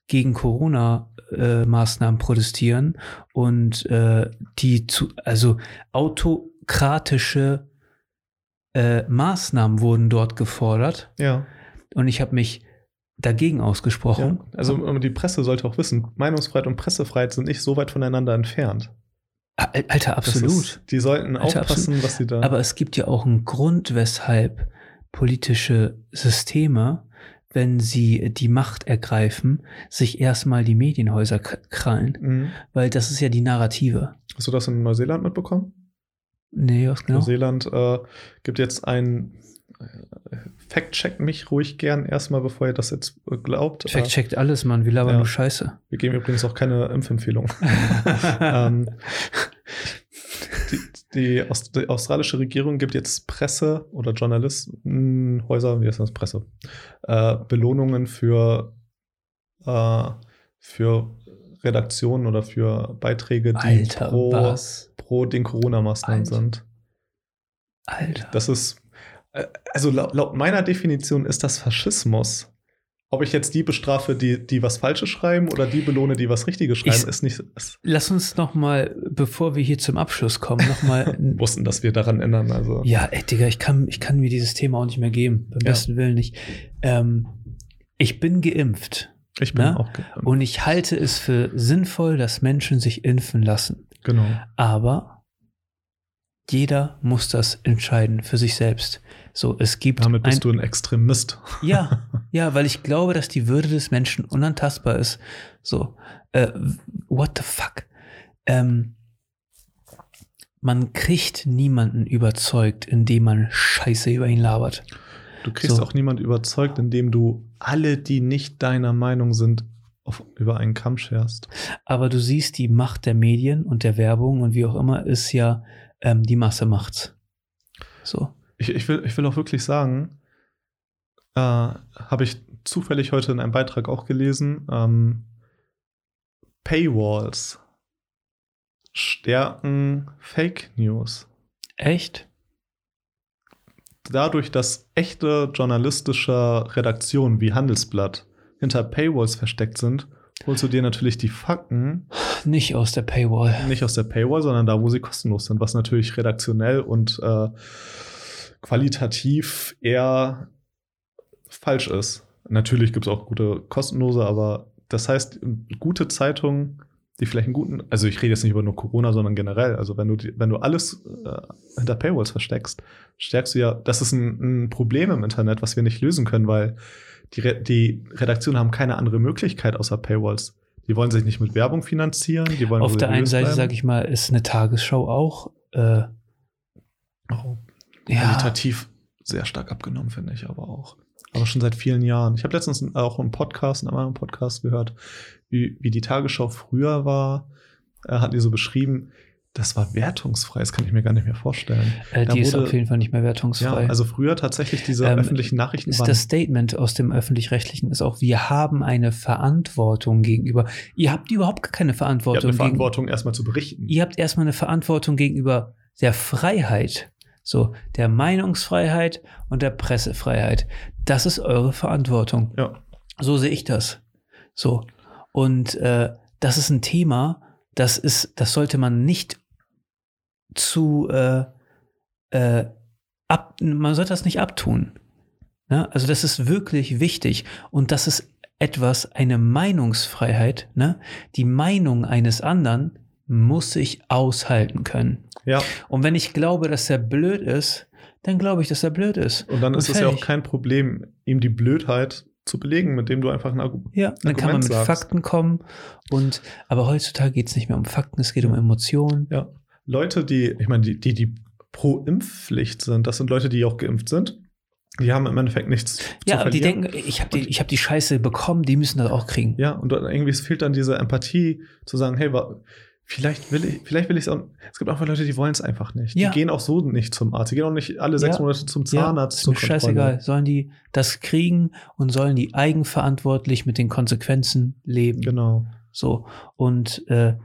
A: gegen Corona-Maßnahmen protestieren und äh, die zu, also autokratische äh, Maßnahmen wurden dort gefordert.
B: Ja.
A: Und ich habe mich dagegen ausgesprochen.
B: ja. Also die Presse sollte auch wissen, Meinungsfreiheit und Pressefreiheit sind nicht so weit voneinander entfernt.
A: Al- Alter, absolut.
B: Ist, die sollten
A: Alter,
B: aufpassen, was sie da.
A: Aber es gibt ja auch einen Grund, weshalb politische Systeme, wenn sie die Macht ergreifen, sich erstmal die Medienhäuser krallen.
B: Mhm.
A: Weil das ist ja die Narrative.
B: Hast du das in Neuseeland mitbekommen?
A: Nee, was genau?
B: Neuseeland äh, gibt jetzt ein äh, Fact-checkt mich ruhig gern erstmal, bevor ihr das jetzt äh, glaubt. Äh,
A: checkt alles, Mann. Wir labern
B: Ja.
A: nur Scheiße.
B: wir geben übrigens auch keine Impfempfehlung. ähm, die, die, Aust die australische Regierung gibt jetzt Presse oder Journalistenhäuser, wie heißt das, Presse, äh, Belohnungen für, äh, für Redaktionen oder für Beiträge, die
A: Alter,
B: pro, pro den Corona-Maßnahmen sind.
A: Alter.
B: Das ist, äh, also laut, laut meiner Definition ist das Faschismus. Ob ich jetzt die bestrafe, die, die was Falsches schreiben oder die belohne, die was Richtiges schreiben,
A: Ich-
B: ist nicht. Ist,
A: Lass uns noch mal, bevor wir hier zum Abschluss kommen, noch mal
B: wussten, dass wir daran ändern. Also.
A: Ja, ey, Digga, ich kann, ich kann mir dieses Thema auch nicht mehr geben. Beim
B: Ja.
A: besten Willen nicht. Ähm, ich bin geimpft
B: Ich bin
A: Ne?
B: auch. ge-
A: und ich halte es für sinnvoll, dass Menschen sich impfen lassen.
B: Genau.
A: Aber jeder muss das entscheiden für sich selbst. So, es gibt
B: Damit bist
A: ein,
B: du ein Extremist.
A: ja, ja, weil ich glaube, dass die Würde des Menschen unantastbar ist. So, äh, what the fuck? Ähm, man kriegt niemanden überzeugt, indem man Scheiße über ihn labert.
B: Du kriegst
A: So.
B: auch niemand überzeugt, indem du alle, die nicht deiner Meinung sind, auf, über einen Kamm scherst.
A: Aber du siehst, die Macht der Medien und der Werbung und wie auch immer ist ja, ähm, die Masse macht's. So.
B: Ich, ich, will, ich will auch wirklich sagen, äh, habe ich zufällig heute in einem Beitrag auch gelesen, ähm, Paywalls stärken Fake News.
A: Echt?
B: Dadurch, dass echte journalistische Redaktionen wie Handelsblatt hinter Paywalls versteckt sind, holst du dir natürlich die Fakten
A: Nicht aus der Paywall.
B: nicht aus der Paywall, sondern da, wo sie kostenlos sind, was natürlich redaktionell und äh, qualitativ eher falsch ist. Natürlich gibt es auch gute kostenlose, aber das heißt, gute Zeitungen, die vielleicht einen guten, also ich rede jetzt nicht über nur Corona, sondern generell, also wenn du, die, wenn du alles äh, hinter Paywalls versteckst, stärkst du ja, das ist ein, ein Problem im Internet, was wir nicht lösen können, weil die, Re die Redaktionen haben keine andere Möglichkeit außer Paywalls. Die wollen sich nicht mit Werbung finanzieren, die wollen
A: Auf der einen Seite, sage ich mal, ist eine Tagesschau auch. Äh,
B: Oh,
A: ja,
B: qualitativ sehr stark abgenommen, finde ich aber auch. Aber schon seit vielen Jahren. Ich habe letztens auch einen Podcast, einen anderen Podcast gehört, wie, wie die Tagesschau früher war. Äh, hat die so beschrieben, das war wertungsfrei. Das kann ich mir gar nicht mehr vorstellen.
A: äh, die ist
B: wurde-
A: auf jeden Fall nicht mehr
B: Ja,
A: wertungsfrei.
B: also früher tatsächlich diese
A: Ähm,
B: öffentlichen Nachrichten
A: ist das Statement aus dem öffentlich-rechtlichen ist auch, wir haben eine Verantwortung gegenüber. Ihr habt überhaupt keine
B: ihr habt
A: Verantwortung.
B: eine
A: gegen-
B: Verantwortung, erstmal zu berichten.
A: ihr habt erstmal eine Verantwortung gegenüber der Freiheit, so der Meinungsfreiheit und der Pressefreiheit. Das ist eure Verantwortung.
B: Ja.
A: So sehe ich das. So. Und äh, das ist ein Thema, das ist, das sollte man nicht zu äh, äh, ab, man sollte das nicht abtun. Ne? Also das ist wirklich wichtig und das ist etwas, eine Meinungsfreiheit, ne? Die Meinung eines anderen muss ich aushalten können.
B: Ja.
A: Und wenn ich glaube, dass er blöd ist, dann glaube ich, dass er blöd ist.
B: Und dann ist es ja auch kein Problem, ihm die Blödheit zu belegen, mit dem du einfach ein Argu
A: Ja, dann kann man
B: Argument
A: mit
B: sagst.
A: Fakten kommen. Und aber heutzutage geht es nicht mehr um Fakten, es geht um Emotionen.
B: Ja. Leute, die, ich meine, die, die, die pro Impfpflicht sind, das sind Leute, die auch geimpft sind. Die haben im Endeffekt nichts
A: Ja, aber die denken, ich habe die, ich hab die Scheiße bekommen, die müssen das auch kriegen.
B: Ja, und irgendwie fehlt dann diese Empathie, zu sagen, hey, vielleicht will ich, vielleicht will ich es auch. Es gibt einfach Leute, die wollen es einfach nicht.
A: Ja.
B: Die gehen auch so nicht zum Arzt. Die gehen auch nicht alle sechs
A: Ja.
B: Monate zum
A: Ja,
B: Zahnarzt.
A: ist mir
B: zur
A: scheißegal. Sollen die das kriegen und sollen die eigenverantwortlich mit den Konsequenzen leben.
B: Genau.
A: So. Und äh,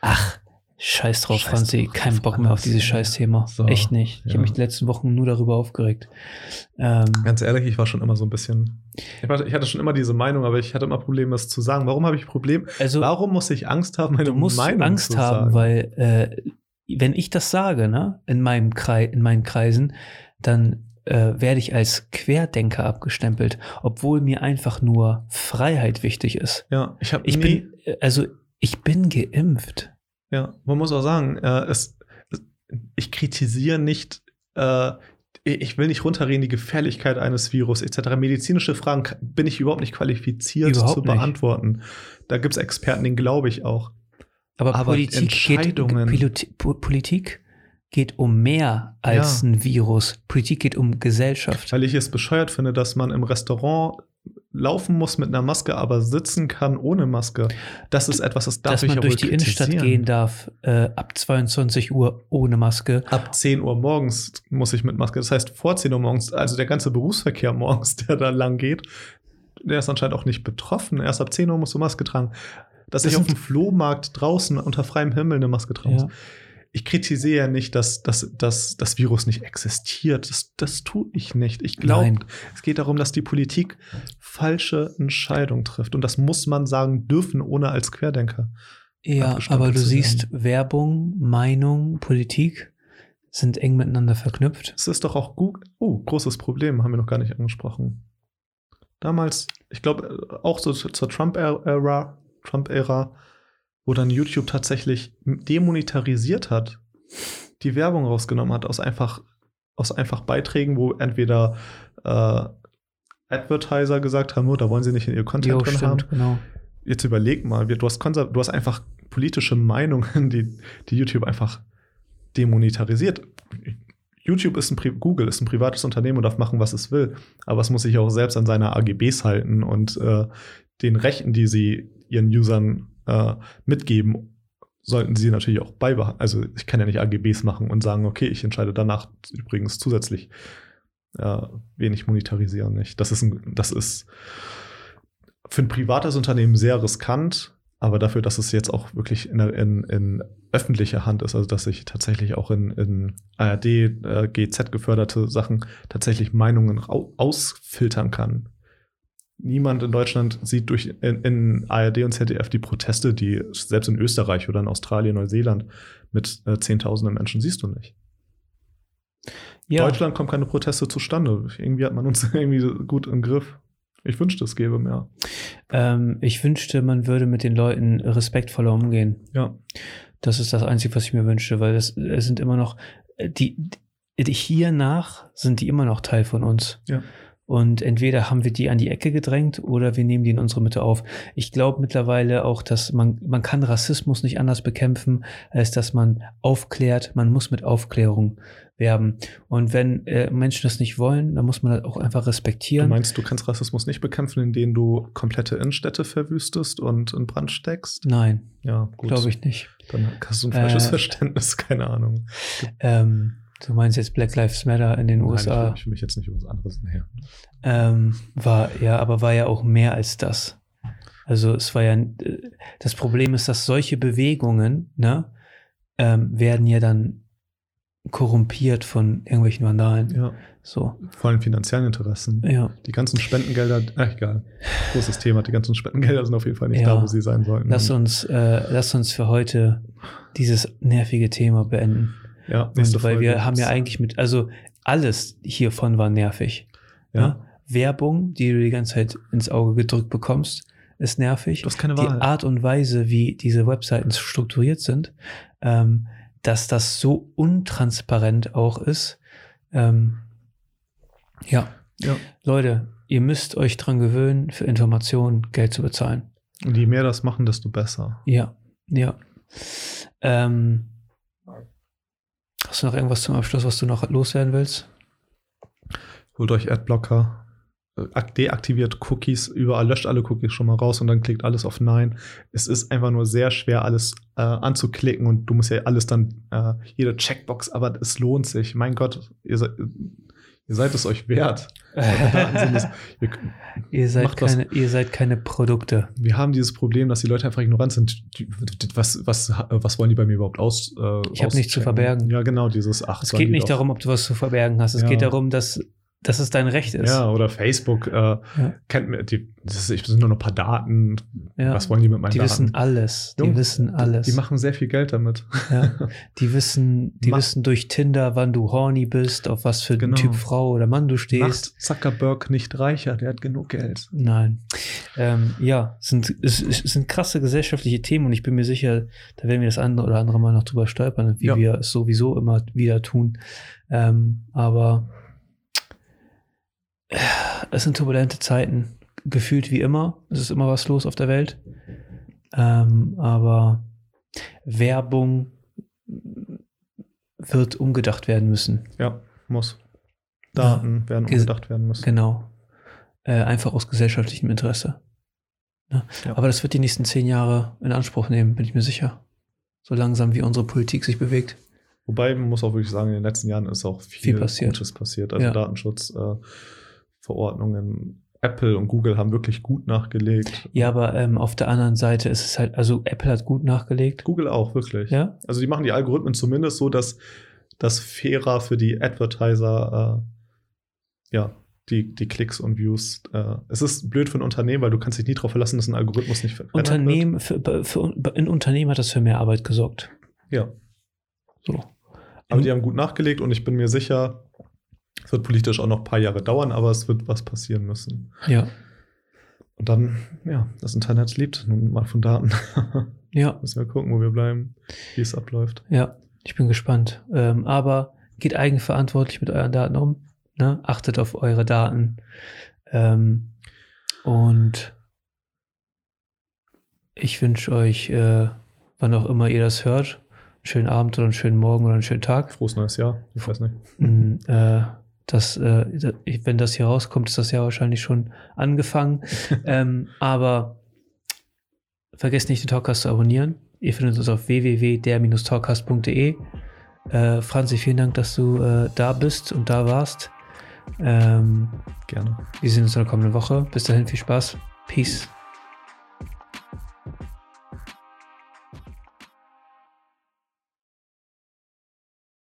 A: ach, scheiß drauf,
B: Scheiß
A: Franzi.
B: drauf,
A: Kein Bock mehr auf dieses. Scheißthema.
B: So,
A: Echt nicht. Ich
B: ja.
A: habe mich die letzten Wochen nur darüber aufgeregt. Ähm,
B: Ganz ehrlich, ich war schon immer so ein bisschen. Ich, war, ich hatte schon immer diese Meinung, aber ich hatte immer Probleme, das zu sagen. Warum habe ich ein Problem?
A: also,
B: Warum muss ich Angst haben, meine
A: du musst
B: Meinung
A: Angst
B: zu
A: haben,
B: sagen?
A: weil äh, wenn ich das sage, ne, in meinem Kreis, in meinen Kreisen, dann äh, werde ich als Querdenker abgestempelt, obwohl mir einfach nur Freiheit wichtig ist.
B: ja, ich habe
A: Ich
B: nie,
A: bin, äh, also ich bin geimpft.
B: Ja, man muss auch sagen, äh, es, ich kritisiere nicht, äh, ich will nicht runterreden die Gefährlichkeit eines Virus etc. Medizinische Fragen bin ich überhaupt nicht qualifiziert
A: Überhaupt
B: zu
A: nicht.
B: beantworten. Da gibt es Experten, den glaube ich auch.
A: Aber,
B: Aber
A: Politik, geht, Politik geht um mehr als
B: Ja.
A: ein Virus. Politik geht um Gesellschaft.
B: Weil ich es bescheuert finde, dass man im Restaurant laufen muss mit einer Maske, aber sitzen kann ohne Maske. Das ist etwas, das darf
A: Dass
B: ich
A: man
B: ja
A: durch die Innenstadt gehen darf, äh, ab 22 Uhr ohne Maske.
B: Ab 10 Uhr morgens muss ich mit Maske. Das heißt, vor 10 Uhr morgens, also der ganze Berufsverkehr morgens, der da lang geht, der ist anscheinend auch nicht betroffen. Erst ab 10 Uhr musst du Maske tragen. Dass
A: Das
B: ich auf dem Flohmarkt draußen unter freiem Himmel eine Maske tragen
A: Ja.
B: Ich kritisiere ja nicht, dass, dass, dass das Virus nicht existiert. Das, das tue ich nicht. Ich glaube, es geht darum, dass die Politik falsche Entscheidungen trifft. Und das muss man sagen dürfen, ohne als Querdenker.
A: Ja, aber du siehst, Werbung, Meinung, Politik sind eng miteinander verknüpft.
B: Es ist doch auch gut. Oh, großes Problem, haben wir noch gar nicht angesprochen. Damals, ich glaube, auch so zu- zur Trump-Ära, Trump-Ära, wo dann YouTube tatsächlich demonetarisiert hat, die Werbung rausgenommen hat aus einfach, aus einfach Beiträgen, wo entweder äh, Advertiser gesagt haben, oh, da wollen sie nicht in ihr Content
A: Jo,
B: drin haben.
A: stimmt, genau.
B: Jetzt überleg mal, du hast, du hast einfach politische Meinungen, die, die YouTube einfach demonetarisiert. YouTube ist ein Pri Google ist ein privates Unternehmen und darf machen, was es will. Aber es muss sich auch selbst an seine AGBs halten und äh, den Rechten, die sie ihren Usern äh, mitgeben, sollten sie natürlich auch beibehalten. Also ich kann ja nicht AGBs machen und sagen, okay, ich entscheide danach übrigens zusätzlich, äh, wen ich monetarisiere und nicht. Das ist, ein, das ist für ein privates Unternehmen sehr riskant, aber dafür, dass es jetzt auch wirklich in, in, in öffentlicher Hand ist, also dass ich tatsächlich auch in, in ARD, äh, GZ geförderte Sachen tatsächlich Meinungen ausfiltern kann. Niemand in Deutschland sieht durch in, in ARD und ZDF die Proteste, die selbst in Österreich oder in Australien, Neuseeland mit äh, Zehntausenden Menschen siehst du nicht.
A: Ja,
B: Deutschland kommen keine Proteste zustande. Irgendwie hat man uns irgendwie gut im Griff. Ich wünschte, es gäbe mehr.
A: ähm, ich wünschte, man würde mit den Leuten respektvoller umgehen.
B: Ja.
A: Das ist das Einzige, was ich mir wünsche, weil es, es sind immer noch, äh, die, die hiernach sind die immer noch Teil von uns.
B: Ja.
A: Und entweder haben wir die an die Ecke gedrängt oder wir nehmen die in unsere Mitte auf. Ich glaube mittlerweile auch, dass man, man kann Rassismus nicht anders bekämpfen, als dass man aufklärt. Man muss mit Aufklärung werben. Und wenn äh, Menschen das nicht wollen, dann muss man das auch einfach
B: Du
A: respektieren.
B: meinst, du kannst Rassismus nicht bekämpfen, indem du komplette Innenstädte verwüstest und in Brand steckst?
A: Nein,
B: Ja, gut.
A: glaube ich nicht.
B: Dann hast du ein falsches
A: Äh,
B: Verständnis, keine Ahnung.
A: Ähm, du meinst jetzt Black Lives Matter in den
B: Nein,
A: USA?
B: ich, ich will mich jetzt nicht über was anderes her.
A: Ähm, war ja, aber war ja auch mehr als das. Also es war ja, äh, das Problem ist, dass solche Bewegungen, ne, ähm, werden ja dann korrumpiert von irgendwelchen Vandalen.
B: Ja.
A: So,
B: Vor allem finanziellen Interessen.
A: ja.
B: Die ganzen Spendengelder, äh, egal. Großes Thema. Die ganzen Spendengelder sind auf jeden Fall nicht
A: Ja.
B: da, wo sie sein sollten.
A: Lass uns, äh, lass uns für heute dieses nervige Thema beenden.
B: Ja,
A: Und
B: nächste
A: weil wir haben ja eigentlich mit, also alles hiervon war nervig.
B: Ja.
A: Ja? Werbung, die du die ganze Zeit ins Auge gedrückt bekommst, ist nervig.
B: Du hast keine
A: die
B: Wahl.
A: Art und Weise, wie diese Webseiten strukturiert sind, ähm, dass das so untransparent auch ist. Ähm, ja,
B: Ja.
A: Leute, ihr müsst euch dran gewöhnen, für Informationen Geld zu bezahlen.
B: Und je mehr das machen, desto besser.
A: Ja, ja. Ähm, hast du noch irgendwas zum Abschluss, was du noch loswerden willst?
B: Holt euch Adblocker, äh, ak- deaktiviert Cookies, überall löscht alle Cookies schon mal raus und dann klickt alles auf Nein. Es ist einfach nur sehr schwer, alles äh, anzuklicken und du musst ja alles dann, äh, jede Checkbox, aber es lohnt sich. Mein Gott, ihr seid, ihr seid es euch wert. Wir,
A: ihr, seid keine, ihr seid keine Produkte.
B: wir haben dieses Problem, dass die Leute einfach ignorant sind. Was, was, was wollen die bei mir überhaupt aus? Äh,
A: Ich hab nichts zu verbergen.
B: Ja, genau, dieses Ach,
A: Es geht nicht darum, ob du was zu verbergen hast. Es
B: Ja.
A: geht darum, dass, dass es dein Recht ist.
B: Ja, oder Facebook äh, kennt mir, die, das sind nur noch ein paar Daten.
A: Ja.
B: Was wollen die mit meinen
A: Die
B: Daten?
A: wissen alles. Die
B: Junge,
A: wissen alles.
B: Die machen sehr viel Geld damit.
A: ja. Die wissen, die
B: Ma-
A: wissen durch Tinder, wann du horny bist, auf was für
B: Genau.
A: Typ Frau oder Mann du stehst.
B: Macht Zuckerberg nicht reicher, der hat genug Geld.
A: Nein. Ähm, ja, sind, es, es sind krasse gesellschaftliche Themen und ich bin mir sicher, da werden wir das andere oder andere Mal noch drüber stolpern, wie
B: Ja.
A: wir es sowieso immer wieder tun. Ähm, aber es sind turbulente Zeiten, gefühlt wie immer. Es ist immer was los auf der Welt. Ähm, aber Werbung wird umgedacht werden müssen.
B: Ja, muss. Daten werden
A: Ges-
B: umgedacht werden müssen.
A: Genau. Äh, einfach aus gesellschaftlichem Interesse. Ne?
B: Ja.
A: Aber das wird die nächsten zehn Jahre in Anspruch nehmen, bin ich mir sicher. So langsam wie unsere Politik sich bewegt.
B: Wobei, man muss auch wirklich sagen, in den letzten Jahren ist auch viel,
A: Viel passiert.
B: Gutes passiert. Also
A: Ja.
B: Datenschutzverordnungen. Äh, Verordnungen. Apple und Google haben wirklich gut nachgelegt.
A: Ja, aber ähm, auf der anderen Seite ist es halt, also Apple hat gut nachgelegt.
B: Google auch, wirklich.
A: Ja.
B: Also die machen die Algorithmen zumindest so, dass das fairer für die Advertiser, äh, ja, die, die Klicks und Views. Äh, es ist blöd für ein Unternehmen, weil du kannst dich nie darauf verlassen, dass ein Algorithmus nicht verändert
A: Unternehmen, für, für, ein Unternehmen hat das für mehr Arbeit gesorgt.
B: Wird. Ja,
A: So.
B: aber die haben gut nachgelegt und ich bin mir sicher, es wird politisch auch noch ein paar Jahre dauern, aber es wird was passieren müssen.
A: Ja.
B: Und dann, ja, das Internet lebt nun mal von Daten.
A: Ja.
B: Müssen wir gucken, wo wir bleiben, wie es abläuft.
A: Ja. Ich bin gespannt. Ähm, aber geht eigenverantwortlich mit euren Daten um. Ne? Achtet auf eure Daten. Ähm, und ich wünsche euch, äh, wann auch immer ihr das hört, einen schönen Abend oder einen schönen Morgen oder einen schönen Tag.
B: Frohes neues Jahr. Ich weiß nicht.
A: Mm, äh, das, äh, wenn das hier rauskommt, ist das ja wahrscheinlich schon angefangen. ähm, aber vergesst nicht, den Talkcast zu abonnieren. Ihr findet uns auf www.der-talkcast.de. Äh, Franzi, vielen Dank, dass du äh, da bist und da warst. Ähm,
B: Gerne.
A: wir sehen uns in der kommenden Woche. Bis dahin, viel Spaß. Peace.